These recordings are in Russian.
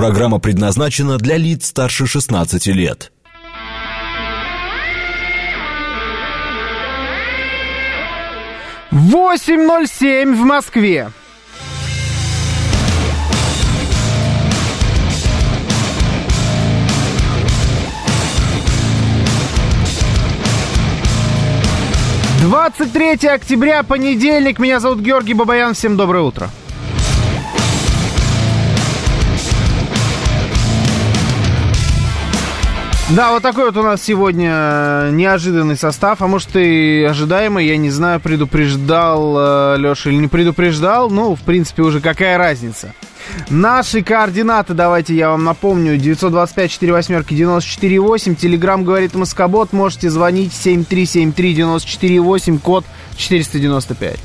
Программа предназначена для лиц старше 16 лет. Восемь ноль семь в Москве. Двадцать третье октября, понедельник. Меня зовут Георгий Бабаян. Всем доброе утро. Да, вот такой вот у нас сегодня э, неожиданный состав, а может и ожидаемый, я не знаю, предупреждал э, Леша или не предупреждал, ну, в принципе, уже какая разница. Наши координаты, давайте я вам напомню, 925-48-94-8, Телеграмм говорит Москобот, можете звонить 7373-94-8, код 495.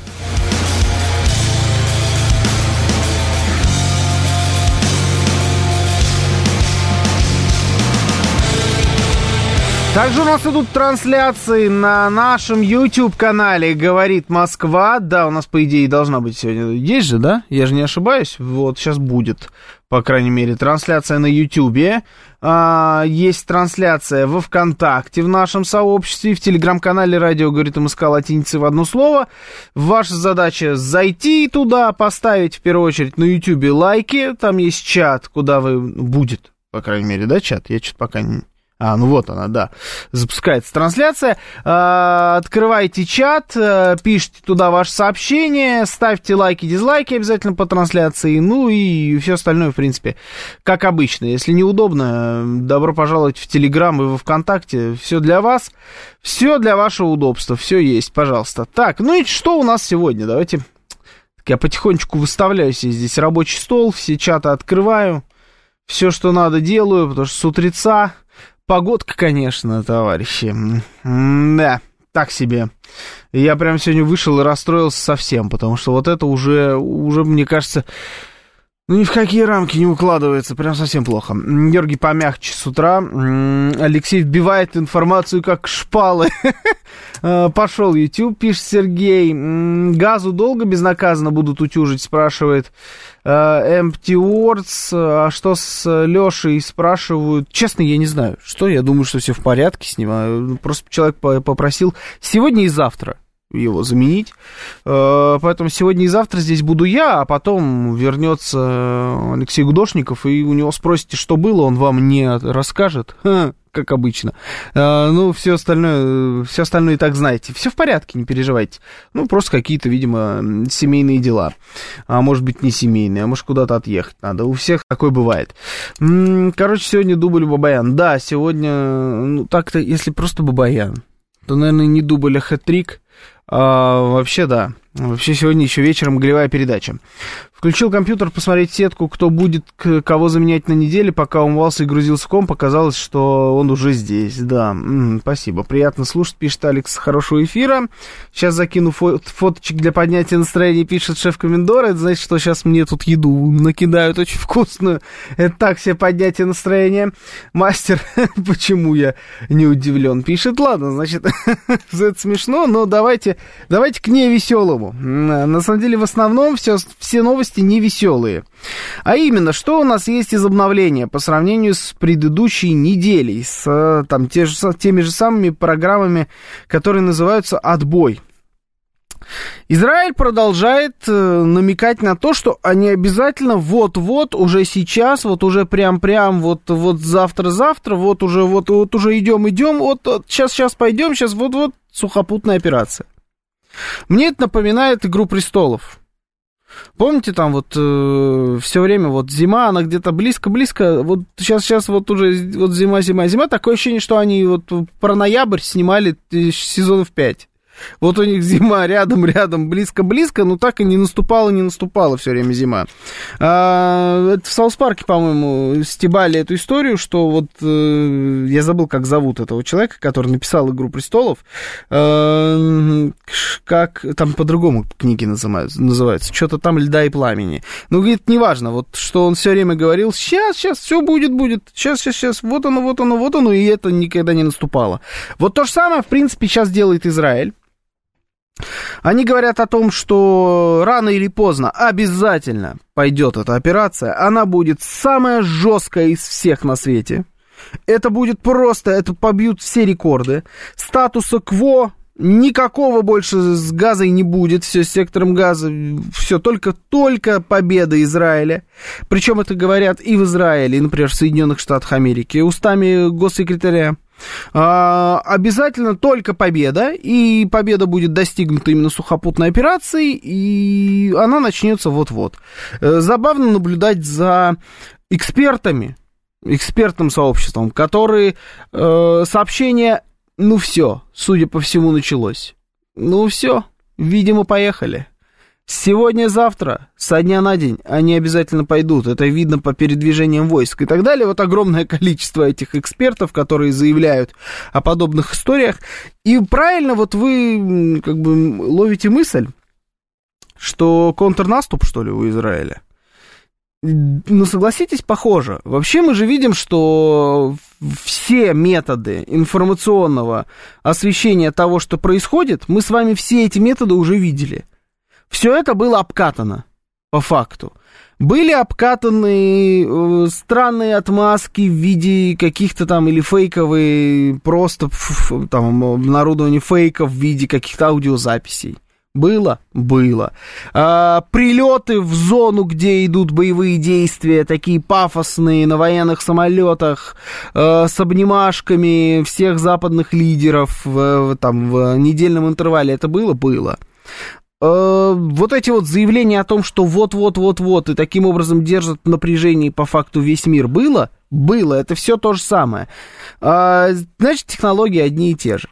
Также у нас идут трансляции на нашем YouTube-канале «Говорит Москва». Да, у нас, по идее, должна быть сегодня. Есть же, да? Я же не ошибаюсь. Вот, сейчас будет, по крайней мере, трансляция на YouTube. А, есть трансляция во ВКонтакте, в нашем сообществе, в Телеграм-канале «Радио говорит Москва» латиницы в одно слово. Ваша задача зайти туда, поставить, в первую очередь, на YouTube лайки. Там есть чат, куда вы... Будет, по крайней мере, да, чат? Я что-то пока не а, ну вот она, да. Запускается трансляция. А, открывайте чат, а, пишите туда ваше сообщение, ставьте лайки, дизлайки обязательно по трансляции. Ну и все остальное, в принципе, как обычно. Если неудобно, добро пожаловать в Телеграм и во Вконтакте. Все для вас, все для вашего удобства, все есть, пожалуйста. Так, ну и что у нас сегодня? Давайте. Я потихонечку выставляю себе здесь рабочий стол, все чаты открываю. Все, что надо, делаю, потому что с утреца Погодка, конечно, товарищи. да, так себе. Я прям сегодня вышел и расстроился совсем, потому что вот это уже, уже мне кажется, ну ни в какие рамки не укладывается, прям совсем плохо. Георгий помягче с утра. Алексей вбивает информацию как шпалы. Э, пошел YouTube, пишет Сергей. Газу долго безнаказанно будут утюжить, спрашивает Empty Words, а что с Лешей спрашивают. Честно, я не знаю, что, я думаю, что все в порядке с ним. А, просто человек попросил сегодня и завтра его заменить. Э, поэтому сегодня и завтра здесь буду я, а потом вернется Алексей Гудошников, и у него спросите, что было, он вам не расскажет как обычно. А, ну, все остальное, все остальное и так знаете. Все в порядке, не переживайте. Ну, просто какие-то, видимо, семейные дела. А может быть, не семейные, а может, куда-то отъехать надо. У всех такое бывает. Короче, сегодня дубль Бабаян. Да, сегодня, ну, так-то, если просто Бабаян, то, наверное, не дубль, а хэт-трик. А, вообще, да. Вообще, сегодня еще вечером голевая передача. Включил компьютер посмотреть сетку, кто будет кого заменять на неделе, пока умывался и грузился ком, показалось, что он уже здесь. Да, м-м, спасибо. Приятно слушать, пишет Алекс. Хорошего эфира. Сейчас закину фо- фоточек для поднятия настроения, пишет шеф комендора. Это значит, что сейчас мне тут еду накидают очень вкусную. Это так себе поднятие настроения. Мастер, почему я не удивлен, пишет. Ладно, значит, это смешно, но давайте, давайте к ней веселому. На самом деле, в основном все, все новости новости невеселые. А именно, что у нас есть из обновления по сравнению с предыдущей неделей, с там, те же, теми же самыми программами, которые называются «Отбой». Израиль продолжает э, намекать на то, что они обязательно вот-вот, уже сейчас, вот уже прям-прям, вот, вот завтра-завтра, вот уже, вот, вот уже идем-идем, вот, вот сейчас, сейчас пойдем, сейчас вот-вот сухопутная операция. Мне это напоминает «Игру престолов». Помните, там вот э, все время вот зима, она где-то близко-близко, вот сейчас, сейчас вот уже вот зима, зима, зима, такое ощущение, что они вот про ноябрь снимали сезонов 5. Вот у них зима рядом, рядом, близко, близко, но так и не наступала, не наступала все время зима. А, это в South Park е, по-моему, стебали эту историю, что вот э, я забыл, как зовут этого человека, который написал Игру престолов. Э, как там по-другому книги называются, называются. Что-то там льда и пламени. Ну, говорит, неважно, вот что он все время говорил, сейчас, сейчас, все будет, будет, сейчас, сейчас, сейчас, вот оно, вот оно, вот оно, и это никогда не наступало. Вот то же самое, в принципе, сейчас делает Израиль. Они говорят о том, что рано или поздно обязательно пойдет эта операция. Она будет самая жесткая из всех на свете. Это будет просто, это побьют все рекорды. Статуса КВО Никакого больше с газой не будет, все с сектором газа, все только, только победа Израиля. Причем это говорят и в Израиле, и, например, в Соединенных Штатах Америки, устами госсекретаря. А, обязательно только победа, и победа будет достигнута именно сухопутной операцией, и она начнется вот-вот. Э, забавно наблюдать за экспертами, экспертным сообществом, которые э, сообщения ну все, судя по всему, началось. Ну все, видимо, поехали. Сегодня-завтра, со дня на день, они обязательно пойдут. Это видно по передвижениям войск и так далее. Вот огромное количество этих экспертов, которые заявляют о подобных историях. И правильно вот вы как бы ловите мысль, что контрнаступ, что ли, у Израиля. Ну, согласитесь, похоже. Вообще мы же видим, что все методы информационного освещения того, что происходит, мы с вами все эти методы уже видели. Все это было обкатано, по факту. Были обкатаны э, странные отмазки в виде каких-то там или фейковые, просто там обнародование фейков в виде каких-то аудиозаписей. Было? Было. А, прилеты в зону, где идут боевые действия, такие пафосные, на военных самолетах, а, с обнимашками всех западных лидеров в, там, в недельном интервале. Это было? Было. А, вот эти вот заявления о том, что вот-вот-вот-вот, и таким образом держат напряжение по факту весь мир, было? Было. Это все то же самое. А, значит, технологии одни и те же.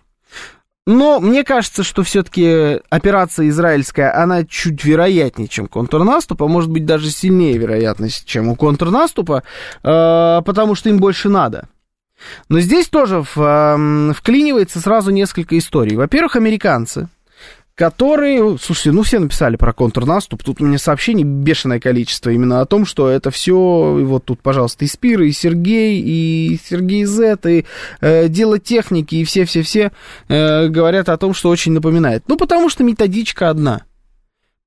Но мне кажется, что все-таки операция израильская, она чуть вероятнее, чем контрнаступ, а может быть даже сильнее вероятность, чем у контрнаступа, э, потому что им больше надо. Но здесь тоже в, вклинивается сразу несколько историй. Во-первых, американцы которые, слушайте, ну все написали про контрнаступ, тут у меня сообщений бешеное количество именно о том, что это все, и вот тут, пожалуйста, и Спир, и Сергей, и Сергей Зет, и э, дело техники, и все-все-все э, говорят о том, что очень напоминает. Ну, потому что методичка одна.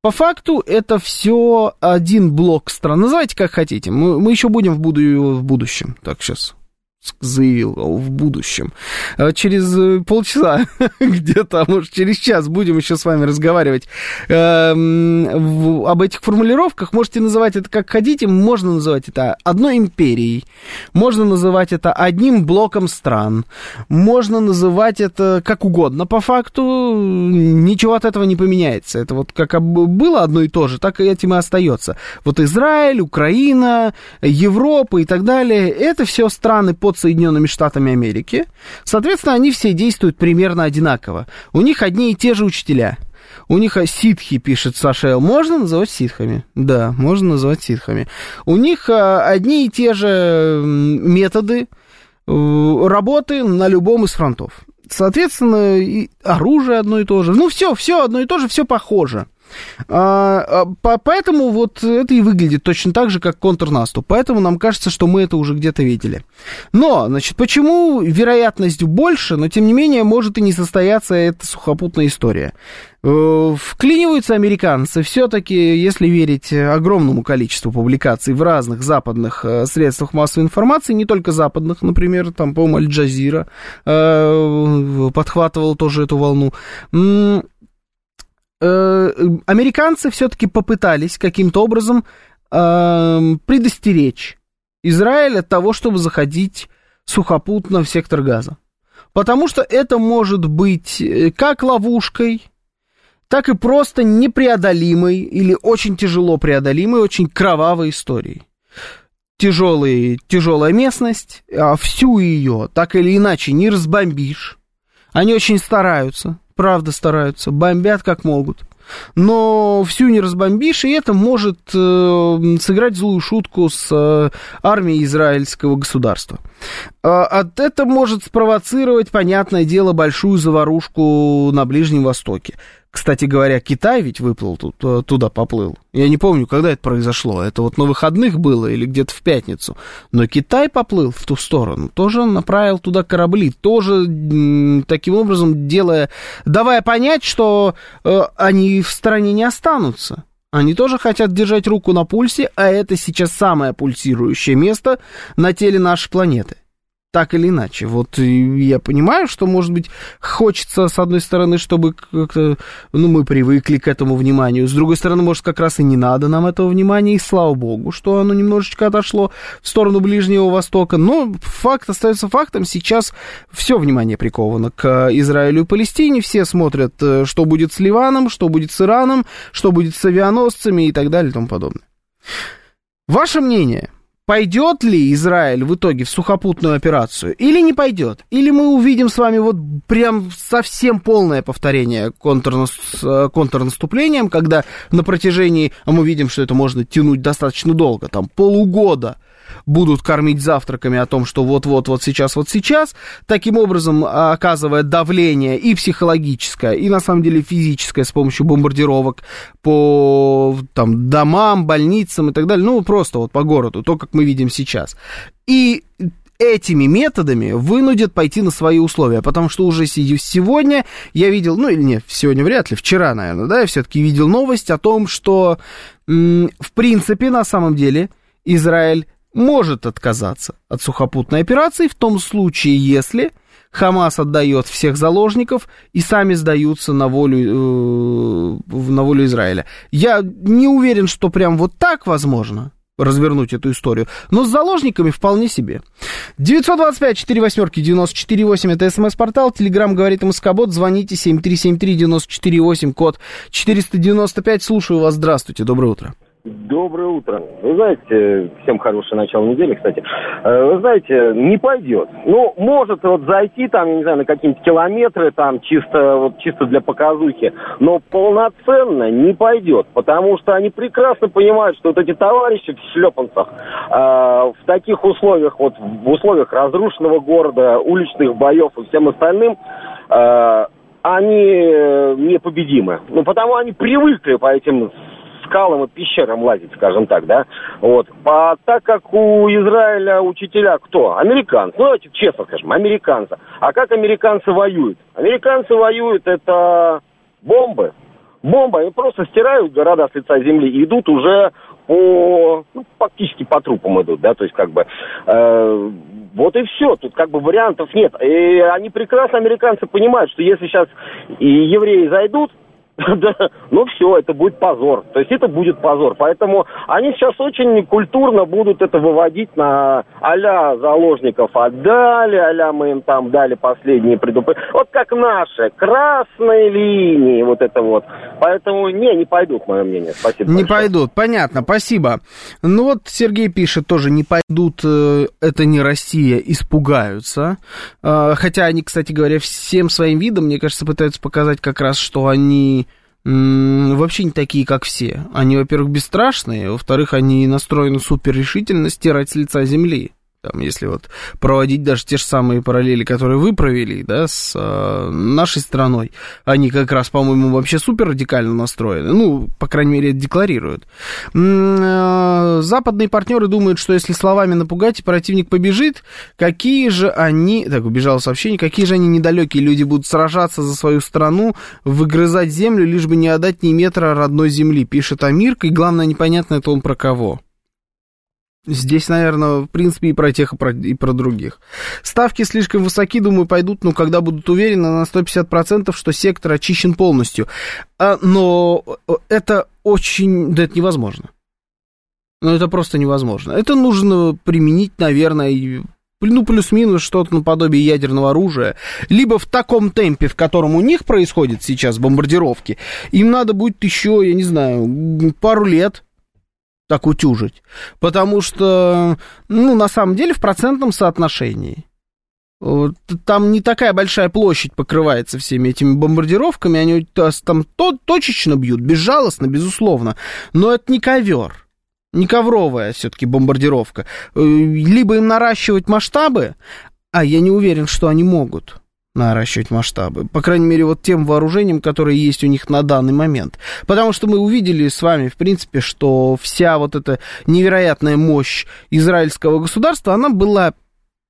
По факту это все один блок стран. Называйте как хотите. Мы, мы еще будем в, буду, в будущем. Так, сейчас заявил в будущем. А через э, полчаса, где-то, может, через час будем еще с вами разговаривать э, в, об этих формулировках. Можете называть это как хотите, можно называть это одной империей, можно называть это одним блоком стран, можно называть это как угодно. По факту ничего от этого не поменяется. Это вот как было одно и то же, так и этим и остается. Вот Израиль, Украина, Европа и так далее, это все страны под Соединенными Штатами Америки. Соответственно, они все действуют примерно одинаково. У них одни и те же учителя. У них ситхи, пишет Саша Эл. Можно называть ситхами? Да, можно называть ситхами. У них а, одни и те же методы э, работы на любом из фронтов. Соответственно, и оружие одно и то же. Ну, все, все одно и то же, все похоже. А, а, поэтому вот это и выглядит точно так же, как контрнаступ. Поэтому нам кажется, что мы это уже где-то видели. Но, значит, почему вероятность больше, но тем не менее может и не состояться эта сухопутная история? Э, вклиниваются американцы все-таки, если верить огромному количеству публикаций в разных западных э, средствах массовой информации, не только западных, например, там, по-моему, Аль-Джазира э, подхватывал тоже эту волну американцы все-таки попытались каким-то образом э, предостеречь Израиль от того, чтобы заходить сухопутно в сектор газа. Потому что это может быть как ловушкой, так и просто непреодолимой или очень тяжело преодолимой, очень кровавой историей. Тяжелый, тяжелая местность, а всю ее так или иначе не разбомбишь. Они очень стараются, правда стараются, бомбят как могут. Но всю не разбомбишь, и это может э, сыграть злую шутку с э, армией израильского государства. А, это может спровоцировать, понятное дело, большую заварушку на Ближнем Востоке. Кстати говоря, Китай ведь выплыл тут, э, туда, поплыл. Я не помню, когда это произошло. Это вот на выходных было или где-то в пятницу. Но Китай поплыл в ту сторону, тоже направил туда корабли, тоже таким образом делая, давая понять, что э, они в стране не останутся. Они тоже хотят держать руку на пульсе, а это сейчас самое пульсирующее место на теле нашей планеты так или иначе. Вот я понимаю, что, может быть, хочется, с одной стороны, чтобы как-то, ну, мы привыкли к этому вниманию, с другой стороны, может, как раз и не надо нам этого внимания, и слава богу, что оно немножечко отошло в сторону Ближнего Востока, но факт остается фактом, сейчас все внимание приковано к Израилю и Палестине, все смотрят, э, что будет с Ливаном, что будет с Ираном, что будет с авианосцами и так далее и тому подобное. Ваше мнение – Пойдет ли Израиль в итоге в сухопутную операцию или не пойдет? Или мы увидим с вами вот прям совсем полное повторение контрнас... Э, контрнаступлением, когда на протяжении, а мы видим, что это можно тянуть достаточно долго, там полугода – будут кормить завтраками о том, что вот-вот, вот сейчас, вот сейчас, таким образом а, оказывая давление и психологическое, и на самом деле физическое с помощью бомбардировок по там, домам, больницам и так далее, ну, просто вот по городу, то, как мы видим сейчас. И этими методами вынудят пойти на свои условия, потому что уже сегодня я видел, ну или нет, сегодня вряд ли, вчера, наверное, да, я все-таки видел новость о том, что в принципе, на самом деле, Израиль может отказаться от сухопутной операции в том случае, если Хамас отдает всех заложников и сами сдаются на волю, э, на волю Израиля. Я не уверен, что прям вот так возможно развернуть эту историю, но с заложниками вполне себе. 925 4 восьмерки 94 8 это смс-портал, телеграмм говорит МСК-бот, звоните 7373 94 8, код 495, слушаю вас, здравствуйте, доброе утро. Доброе утро. Вы знаете, всем хорошее начало недели, кстати. Э, вы знаете, не пойдет. Ну, может вот зайти там, я не знаю, на какие-нибудь километры там чисто, вот, чисто для показухи, но полноценно не пойдет, потому что они прекрасно понимают, что вот эти товарищи в шлепанцах э, в таких условиях, вот в условиях разрушенного города, уличных боев и всем остальным, э, они непобедимы. Ну, потому они привыкли по этим скалам и пещерам лазить, скажем так, да. Вот. А так как у Израиля учителя кто? Американцы. Ну, давайте честно скажем, американцы. А как американцы воюют? Американцы воюют, это бомбы. Бомбы, они просто стирают города с лица земли и идут уже по, ну, фактически по трупам идут, да, то есть как бы, э, вот и все, тут как бы вариантов нет. И они прекрасно, американцы, понимают, что если сейчас и евреи зайдут, ну все, это будет позор. То есть это будет позор. Поэтому они сейчас очень культурно будут это выводить на а-ля заложников отдали, а мы им там дали последние предупреждения. Вот как наши, красные линии, вот это вот. Поэтому не, не пойдут, мое мнение. Спасибо. Не большое. пойдут, понятно, спасибо. Ну вот Сергей пишет тоже, не пойдут, э, это не Россия, испугаются. Э, хотя они, кстати говоря, всем своим видом, мне кажется, пытаются показать как раз, что они вообще не такие, как все. Они, во-первых, бесстрашные, во-вторых, они настроены супер решительно стирать с лица земли. Там, если вот проводить даже те же самые параллели, которые вы провели, да, с э, нашей страной, они как раз, по-моему, вообще супер радикально настроены. Ну, по крайней мере, декларируют. Э, западные партнеры думают, что если словами напугать, противник побежит, какие же они, так, убежало сообщение, какие же они недалекие люди будут сражаться за свою страну, выгрызать землю, лишь бы не отдать ни метра родной земли, пишет Амирка, и главное, непонятно это он про кого. Здесь, наверное, в принципе, и про тех, и про, и про других. Ставки слишком высоки, думаю, пойдут, но когда будут уверены на 150%, что сектор очищен полностью. А, но это очень... Да это невозможно. Ну, это просто невозможно. Это нужно применить, наверное, ну, плюс-минус что-то наподобие ядерного оружия, либо в таком темпе, в котором у них происходит сейчас бомбардировки, им надо будет еще, я не знаю, пару лет, так утюжить. Потому что, ну, на самом деле, в процентном соотношении. Там не такая большая площадь покрывается всеми этими бомбардировками, они там то, точечно бьют, безжалостно, безусловно, но это не ковер, не ковровая все-таки бомбардировка. Э, либо им наращивать масштабы, а я не уверен, что они могут наращивать масштабы. По крайней мере, вот тем вооружением, которое есть у них на данный момент. Потому что мы увидели с вами, в принципе, что вся вот эта невероятная мощь израильского государства, она была,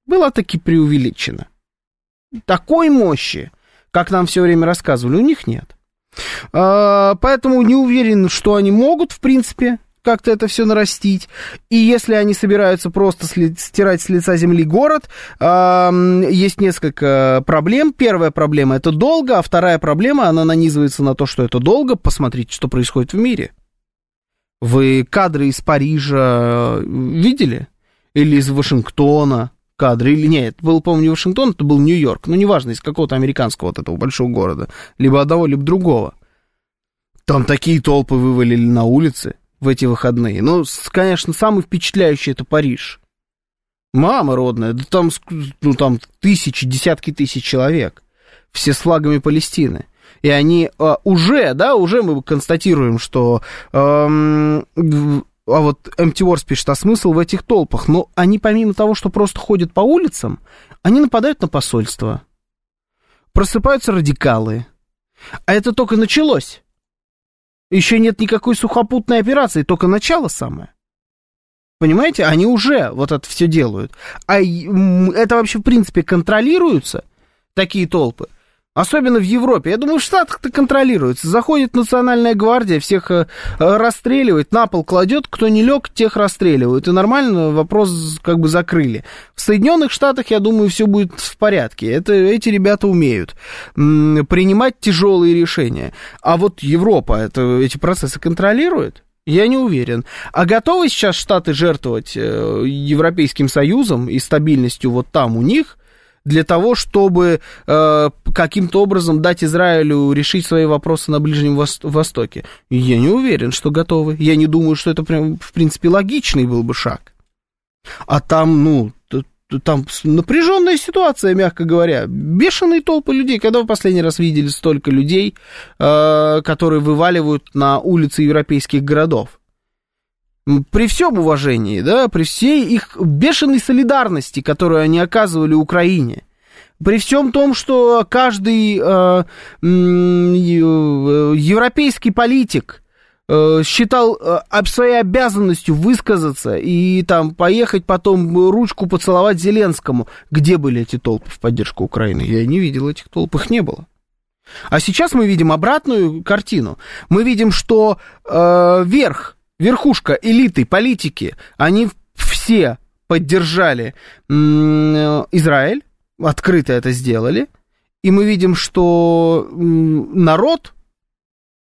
была таки преувеличена. Такой мощи, как нам все время рассказывали, у них нет. А, поэтому не уверен, что они могут, в принципе, как-то это все нарастить. И если они собираются просто стирать с лица земли город, есть несколько проблем. Первая проблема это долго, а вторая проблема, она нанизывается на то, что это долго. Посмотрите, что происходит в мире. Вы кадры из Парижа видели? Или из Вашингтона? кадры, или нет, это был, помню, не Вашингтон, это был Нью-Йорк, ну, неважно, из какого-то американского вот этого большого города, либо одного, либо другого. Там такие толпы вывалили на улицы, в эти выходные. Ну, конечно, самый впечатляющий это Париж. Мама родная, да там, ну, там тысячи, десятки тысяч человек. Все с флагами Палестины. И они а, уже, да, уже мы констатируем, что эм, а вот Empty Wars пишет, а смысл в этих толпах? Но они помимо того, что просто ходят по улицам, они нападают на посольство. Просыпаются радикалы. А это только началось. Еще нет никакой сухопутной операции, только начало самое. Понимаете, они уже вот это все делают. А это вообще, в принципе, контролируются, такие толпы. Особенно в Европе. Я думаю, в Штатах это контролируется. Заходит национальная гвардия, всех э, расстреливает, на пол кладет, кто не лег, тех расстреливают. И нормально вопрос как бы закрыли. В Соединенных Штатах, я думаю, все будет в порядке. Это, эти ребята умеют принимать тяжелые решения. А вот Европа это, эти процессы контролирует? Я не уверен. А готовы сейчас Штаты жертвовать э, Европейским Союзом и стабильностью вот там у них – для того, чтобы э, каким-то образом дать Израилю решить свои вопросы на Ближнем Востоке? Я не уверен, что готовы. Я не думаю, что это прям, в принципе, логичный был бы шаг. А там, ну, там напряженная ситуация, мягко говоря. Бешеные толпы людей. Когда вы последний раз видели столько людей, э, которые вываливают на улицы европейских городов? При всем уважении, да, при всей их бешеной солидарности, которую они оказывали Украине, при всем том, что каждый э, э, европейский политик э, считал э, своей обязанностью высказаться и там поехать потом ручку поцеловать Зеленскому, где были эти толпы в поддержку Украины? Я не видел этих толп, их не было. А сейчас мы видим обратную картину. Мы видим, что э, верх верхушка элиты, политики, они все поддержали Израиль, открыто это сделали, и мы видим, что народ,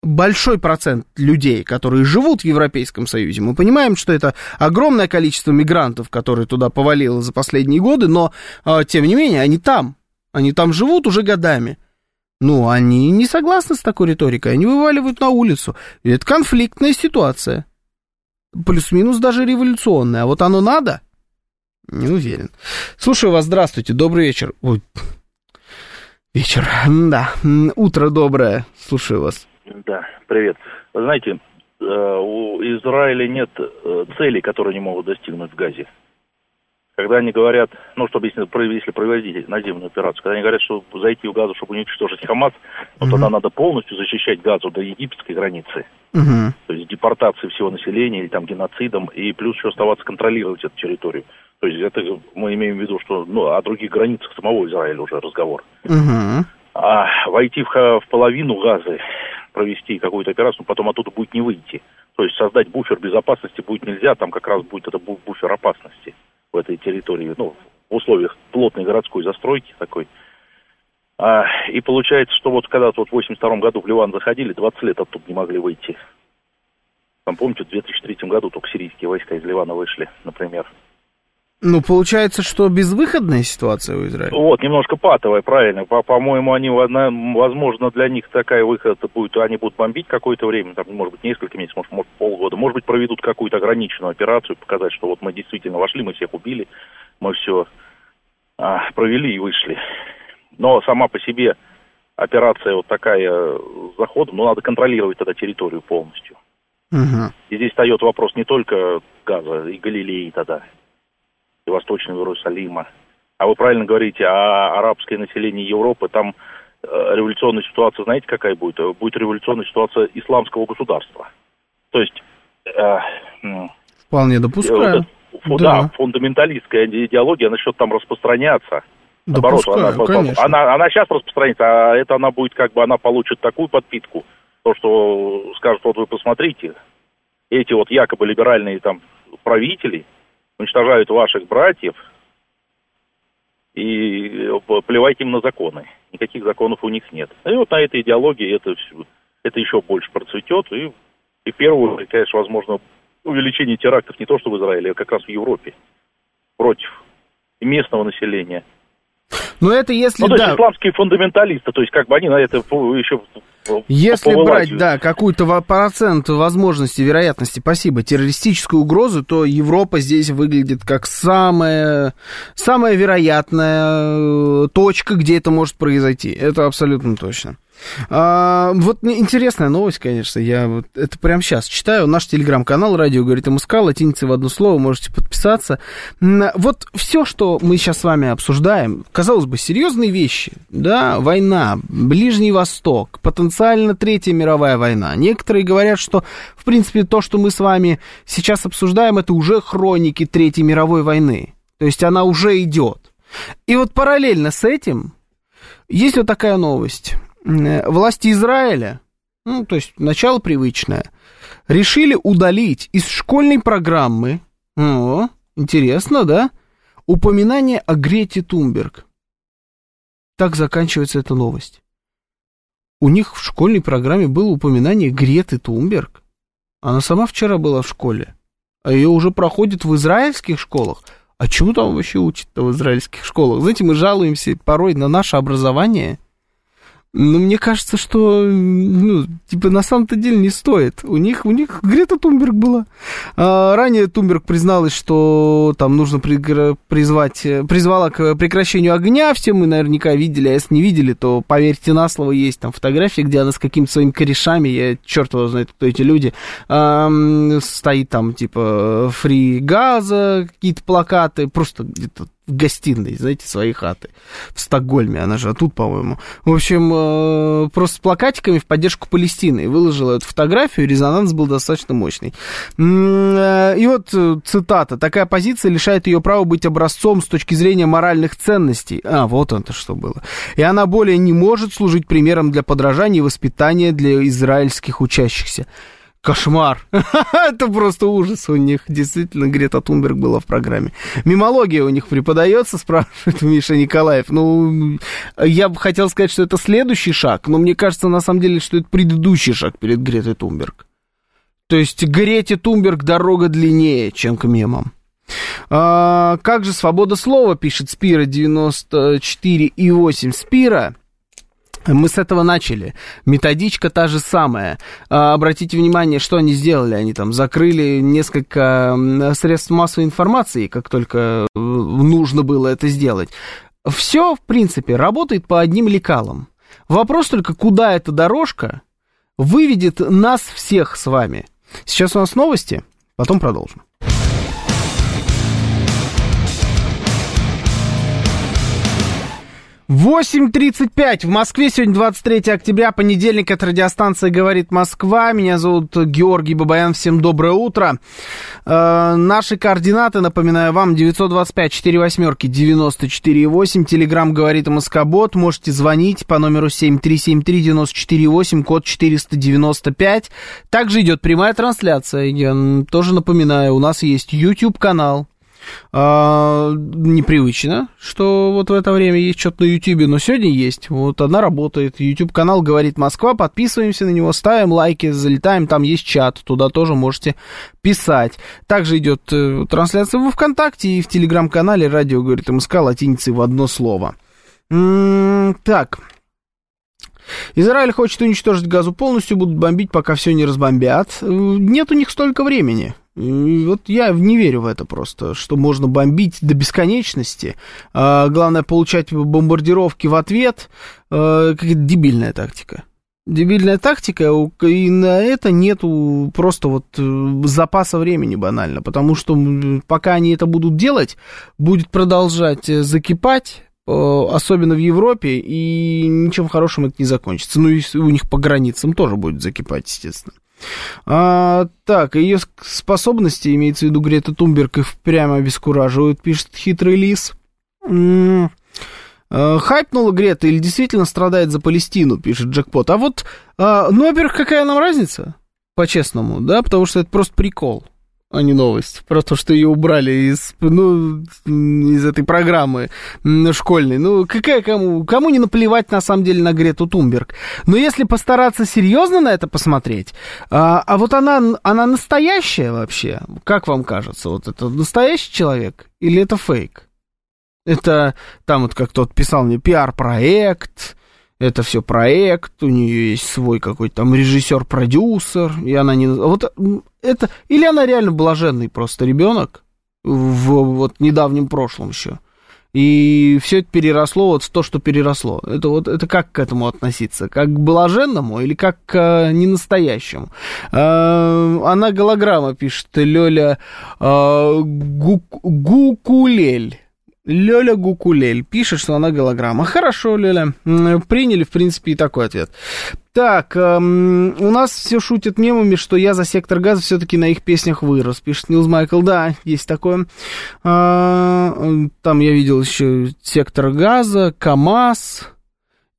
большой процент людей, которые живут в Европейском Союзе, мы понимаем, что это огромное количество мигрантов, которые туда повалило за последние годы, но, а, тем не менее, они там, они там живут уже годами. Ну, они не согласны с такой риторикой, они вываливают на улицу. И это конфликтная ситуация плюс-минус даже революционное. А вот оно надо? Не уверен. Слушаю вас, здравствуйте, добрый вечер. Ой, вечер, да, утро доброе, слушаю вас. Да, привет. Вы знаете, э, у Израиля нет э, целей, которые они могут достигнуть в Газе когда они говорят, ну, чтобы если, если проводить наземную операцию, когда они говорят, что зайти в Газу, чтобы уничтожить Хамас, ну, тогда надо полностью защищать Газу до египетской границы. Угу. То есть депортации всего населения или там геноцидом, и плюс еще оставаться контролировать эту территорию. То есть это мы имеем в виду, что ну, о других границах самого Израиля уже разговор. Угу. А войти в, в половину Газы, провести какую-то операцию, потом оттуда будет не выйти. То есть создать буфер безопасности будет нельзя, там как раз будет это буфер опасности в этой территории, ну, в условиях плотной городской застройки такой. А, и получается, что вот когда вот в 82 году в Ливан заходили, 20 лет оттуда не могли выйти. Там, помните, в 2003 году только сирийские войска из Ливана вышли, например. Ну, получается, что безвыходная ситуация у Израиля. Вот, немножко патовая, правильно. По- по-моему, они, возможно, для них такая выход будет, они будут бомбить какое-то время, там, может быть, несколько месяцев, может, может, полгода. Может быть, проведут какую-то ограниченную операцию, показать, что вот мы действительно вошли, мы всех убили, мы все а, провели и вышли. Но сама по себе операция вот такая заходом, ну, надо контролировать тогда территорию полностью. Угу. И здесь встает вопрос не только Газа и Галилеи тогда, и Восточного Иерусалима, а вы правильно говорите, а арабское население Европы, там э, революционная ситуация, знаете, какая будет? Будет революционная ситуация исламского государства. То есть... Э, Вполне допускаю. Вот, да. да, фундаменталистская идеология начнет там распространяться. Наоборот, она, конечно. она, она сейчас распространится, а это она будет как бы, она получит такую подпитку, то, что скажут, вот вы посмотрите, эти вот якобы либеральные там правители уничтожают ваших братьев, и плевать им на законы. Никаких законов у них нет. И вот на этой идеологии это, это еще больше процветет. И, и очередь, конечно, возможно, увеличение терактов не то что в Израиле, а как раз в Европе против местного населения. Но это если, ну, то да... есть исламские фундаменталисты, то есть как бы они на это еще если брать, да, какую-то процент возможности, вероятности, спасибо, террористическую угрозу, то Европа здесь выглядит как самая, самая вероятная э, точка, где это может произойти. Это абсолютно точно. А, вот интересная новость, конечно, я вот это прямо сейчас читаю. Наш телеграм-канал «Радио говорит МСК», латиница в одно слово, можете подписаться. Вот все, что мы сейчас с вами обсуждаем, казалось бы, серьезные вещи, да, война, Ближний Восток, потенциально Третья мировая война. Некоторые говорят, что, в принципе, то, что мы с вами сейчас обсуждаем, это уже хроники Третьей мировой войны. То есть она уже идет. И вот параллельно с этим есть вот такая новость. Э, власти Израиля, ну, то есть начало привычное, решили удалить из школьной программы, о, интересно, да, упоминание о Грете Тумберг. Так заканчивается эта новость. У них в школьной программе было упоминание Греты Тумберг. Она сама вчера была в школе, а ее уже проходит в израильских школах. А чему там вообще учат-то в израильских школах? Знаете, мы жалуемся порой на наше образование – ну, мне кажется, что, ну, типа, на самом-то деле не стоит. У них, у них Грета Тумберг была. А, ранее Тумберг призналась, что там нужно призвать, призвала к прекращению огня. Все мы наверняка видели, а если не видели, то поверьте на слово, есть там фотографии, где она с какими-то своими корешами, я черт его знает, кто эти люди, а, стоит там, типа, фри газа, какие-то плакаты, просто где-то в гостиной, знаете, своей хаты в Стокгольме, она же а тут, по-моему. В общем, э, просто с плакатиками в поддержку Палестины. Выложила эту фотографию, резонанс был достаточно мощный. Э, и вот э, цитата. «Такая позиция лишает ее права быть образцом с точки зрения моральных ценностей». А, вот это что было. «И она более не может служить примером для подражания и воспитания для израильских учащихся». Кошмар. Это просто ужас у них. Действительно, Грета Тунберг была в программе. Мимология у них преподается, спрашивает Миша Николаев. Ну, я бы хотел сказать, что это следующий шаг, но мне кажется, на самом деле, что это предыдущий шаг перед Гретой Тунберг. То есть Грете Тунберг дорога длиннее, чем к мемам. А, как же свобода слова, пишет Спира 94 и 8 Спира. Мы с этого начали. Методичка та же самая. А, обратите внимание, что они сделали. Они там закрыли несколько средств массовой информации, как только э, нужно было это сделать. Все, в принципе, работает по одним лекалам. Вопрос только, куда эта дорожка выведет нас всех с вами. Сейчас у нас новости, потом продолжим. 8.35 в Москве, сегодня 23 октября, понедельник, это радиостанция «Говорит Москва». Меня зовут Георгий Бабаян, всем доброе утро. Э, наши координаты, напоминаю вам, 925 4 восьмерки 94,8, телеграмм «Говорит Москобот», можете звонить по номеру 7373-94,8, код 495. Также идет прямая трансляция, я тоже напоминаю, у нас есть YouTube-канал, а, непривычно, что вот в это время есть что-то на Ютубе, но сегодня есть. Вот она работает. YouTube канал говорит Москва. Подписываемся на него, ставим лайки, залетаем. Там есть чат, туда тоже можете писать. Также идет э, трансляция во ВКонтакте и в телеграм-канале радио говорит МСК латиницей в одно слово. М-м, так. Израиль хочет уничтожить газу полностью, будут бомбить, пока все не разбомбят. Э, нет у них столько времени. Вот я не верю в это просто, что можно бомбить до бесконечности. А, главное получать бомбардировки в ответ. А, какая-то дебильная тактика. Дебильная тактика, и на это нету просто вот э, запаса времени банально, потому что пока они это будут делать, будет продолжать э, закипать, э, особенно в Европе, и ничем хорошим это не закончится. Ну и у них по границам тоже будет закипать, естественно. А, так, ее способности, имеется в виду Грета Тумберг, и прямо обескураживают, пишет хитрый лис. М-м- Э, хайпнула Грета или действительно страдает за Палестину, пишет Джекпот. А вот, э, ну, во-первых, какая нам разница, по-честному, да, потому что это просто прикол, а не новость, про то, что ее убрали из, ну, из этой программы школьной. Ну, какая кому, кому не наплевать, на самом деле, на Грету Тумберг. Но если постараться серьезно на это посмотреть, а, а вот она, она настоящая вообще, как вам кажется, вот это настоящий человек или это фейк? Это там вот как тот писал мне пиар-проект, это все проект, у нее есть свой какой-то там режиссер-продюсер, и она не... Вот это... Или она реально блаженный просто ребенок в вот недавнем прошлом еще. И все это переросло вот в то, что переросло. Это вот это как к этому относиться? Как к блаженному или как к э, ненастоящему? Э, она голограмма пишет, Лёля э, Гукулель. Лёля Гукулель пишет, что она голограмма. Хорошо, Лёля. Приняли, в принципе, и такой ответ. Так, эм, у нас все шутят мемами, что я за сектор газа все-таки на их песнях вырос, пишет Нилз Майкл. Да, есть такое. Э, там я видел еще сектор газа, КАМАЗ,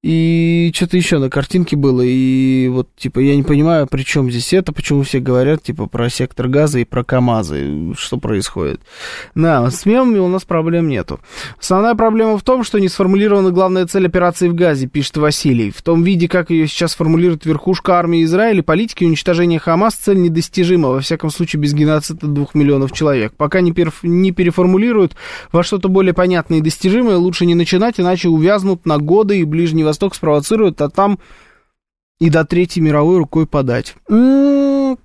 и что-то еще на картинке было, и вот, типа, я не понимаю, при чем здесь это, почему все говорят, типа, про сектор газа и про КАМАЗы, что происходит. Да, с мемами у нас проблем нету. Основная проблема в том, что не сформулирована главная цель операции в Газе, пишет Василий. В том виде, как ее сейчас формулирует верхушка армии Израиля, политики уничтожения Хамас цель недостижима, во всяком случае, без геноцида двух миллионов человек. Пока не, перф... не переформулируют во что-то более понятное и достижимое, лучше не начинать, иначе увязнут на годы и Ближний Восток спровоцирует, а там и до Третьей мировой рукой подать. М-м-м,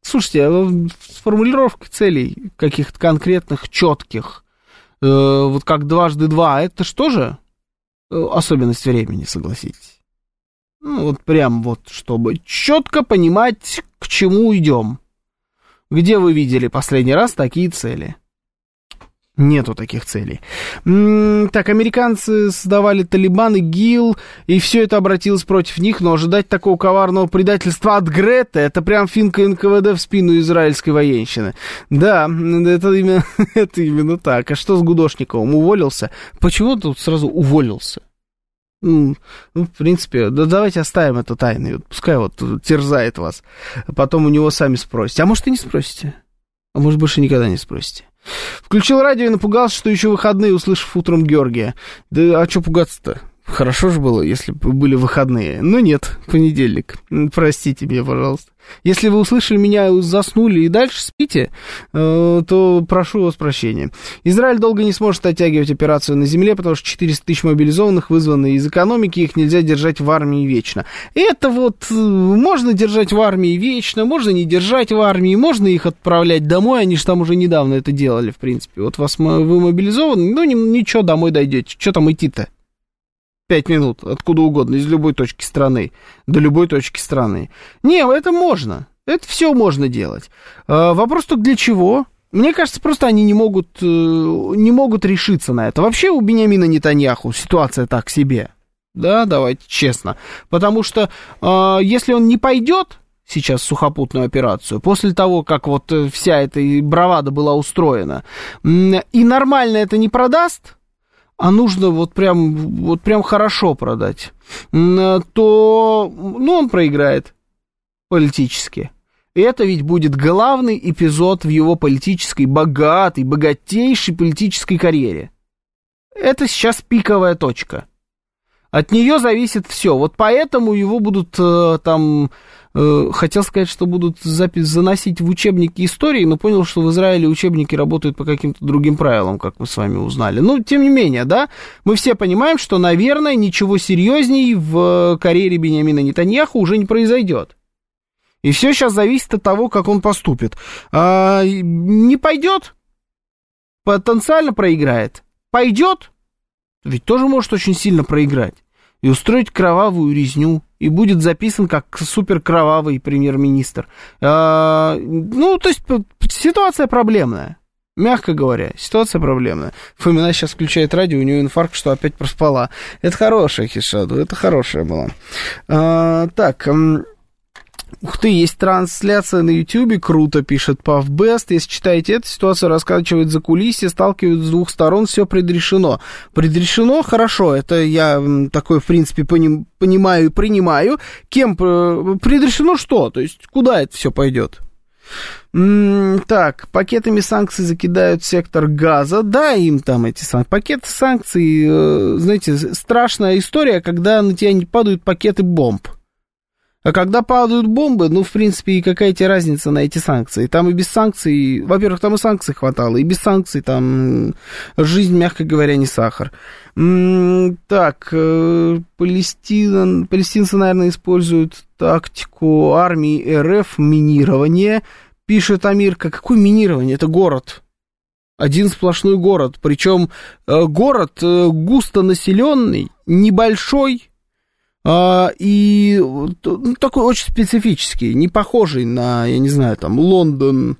слушайте, а формулировка целей каких-то конкретных, четких, э, вот как дважды два, это что же э, особенность времени, согласитесь? Ну, вот прям вот, чтобы четко понимать, к чему идем. Где вы видели последний раз такие цели? Нету таких целей. Так, американцы создавали Талибан и ГИЛ, и все это обратилось против них, но ожидать такого коварного предательства от Грета, это прям финка НКВД в спину израильской военщины. Да, это именно, это именно так. А что с Гудошниковым? Уволился? Почему тут сразу уволился? Ну, в принципе, да давайте оставим это тайной. Пускай вот терзает вас. Потом у него сами спросите. А может, и не спросите? А может, больше никогда не спросите? Включил радио и напугался, что еще выходные, услышав утром Георгия. Да а что пугаться-то? Хорошо же было, если бы были выходные. Но нет, понедельник. Простите меня, пожалуйста. Если вы услышали меня, заснули и дальше спите, э, то прошу вас прощения. Израиль долго не сможет оттягивать операцию на земле, потому что 400 тысяч мобилизованных вызваны из экономики, их нельзя держать в армии вечно. Это вот э, можно держать в армии вечно, можно не держать в армии, можно их отправлять домой, они же там уже недавно это делали, в принципе. Вот вас вы мобилизованы, ну ничего, домой дойдете, что там идти-то? Пять минут, откуда угодно, из любой точки страны, до любой точки страны. Не, это можно. Это все можно делать. А, вопрос только для чего? Мне кажется, просто они не могут, э, не могут решиться на это. Вообще у Бениамина Нетаньяху ситуация так себе. Да, давайте честно. Потому что э, если он не пойдет сейчас сухопутную операцию, после того, как вот э, вся эта бравада была устроена, и нормально это не продаст, а нужно вот прям, вот прям хорошо продать, то, ну, он проиграет политически. И это ведь будет главный эпизод в его политической, богатой, богатейшей политической карьере. Это сейчас пиковая точка. От нее зависит все. Вот поэтому его будут э, там Э, хотел сказать, что будут запись заносить в учебники истории, но понял, что в Израиле учебники работают по каким-то другим правилам, как мы с вами узнали. Ну, тем не менее, да, мы все понимаем, что, наверное, ничего серьезней в карьере Бениамина Нетаньяху уже не произойдет. И все сейчас зависит от того, как он поступит. А, не пойдет, потенциально проиграет. Пойдет, ведь тоже может очень сильно проиграть. И устроить кровавую резню и будет записан как супер кровавый премьер-министр. А, ну, то есть ситуация проблемная. Мягко говоря, ситуация проблемная. Фомина сейчас включает радио, у нее инфаркт, что опять проспала. Это хорошая хишаду, это хорошая была. А, так, Ух ты, есть трансляция на Ютьюбе, круто, пишет Павбест. Если читаете эту ситуацию, раскачивает за кулисье, сталкивают с двух сторон, все предрешено. Предрешено, хорошо, это я такой, в принципе, поним, понимаю и принимаю. Кем предрешено что? То есть, куда это все пойдет? Так, пакетами санкций закидают сектор газа. Да, им там эти санкции. Пакеты санкций, э, знаете, страшная история, когда на тебя не падают пакеты бомб. А когда падают бомбы, ну, в принципе, и какая тебе разница на эти санкции? Там и без санкций, во-первых, там и санкций хватало, и без санкций там жизнь, мягко говоря, не сахар. Так, э, Палестина, палестинцы, наверное, используют тактику армии РФ минирование. Пишет Амирка, какое минирование? Это город. Один сплошной город. Причем э, город э, густонаселенный, небольшой, а, и ну, такой очень специфический, не похожий на, я не знаю, там, Лондон,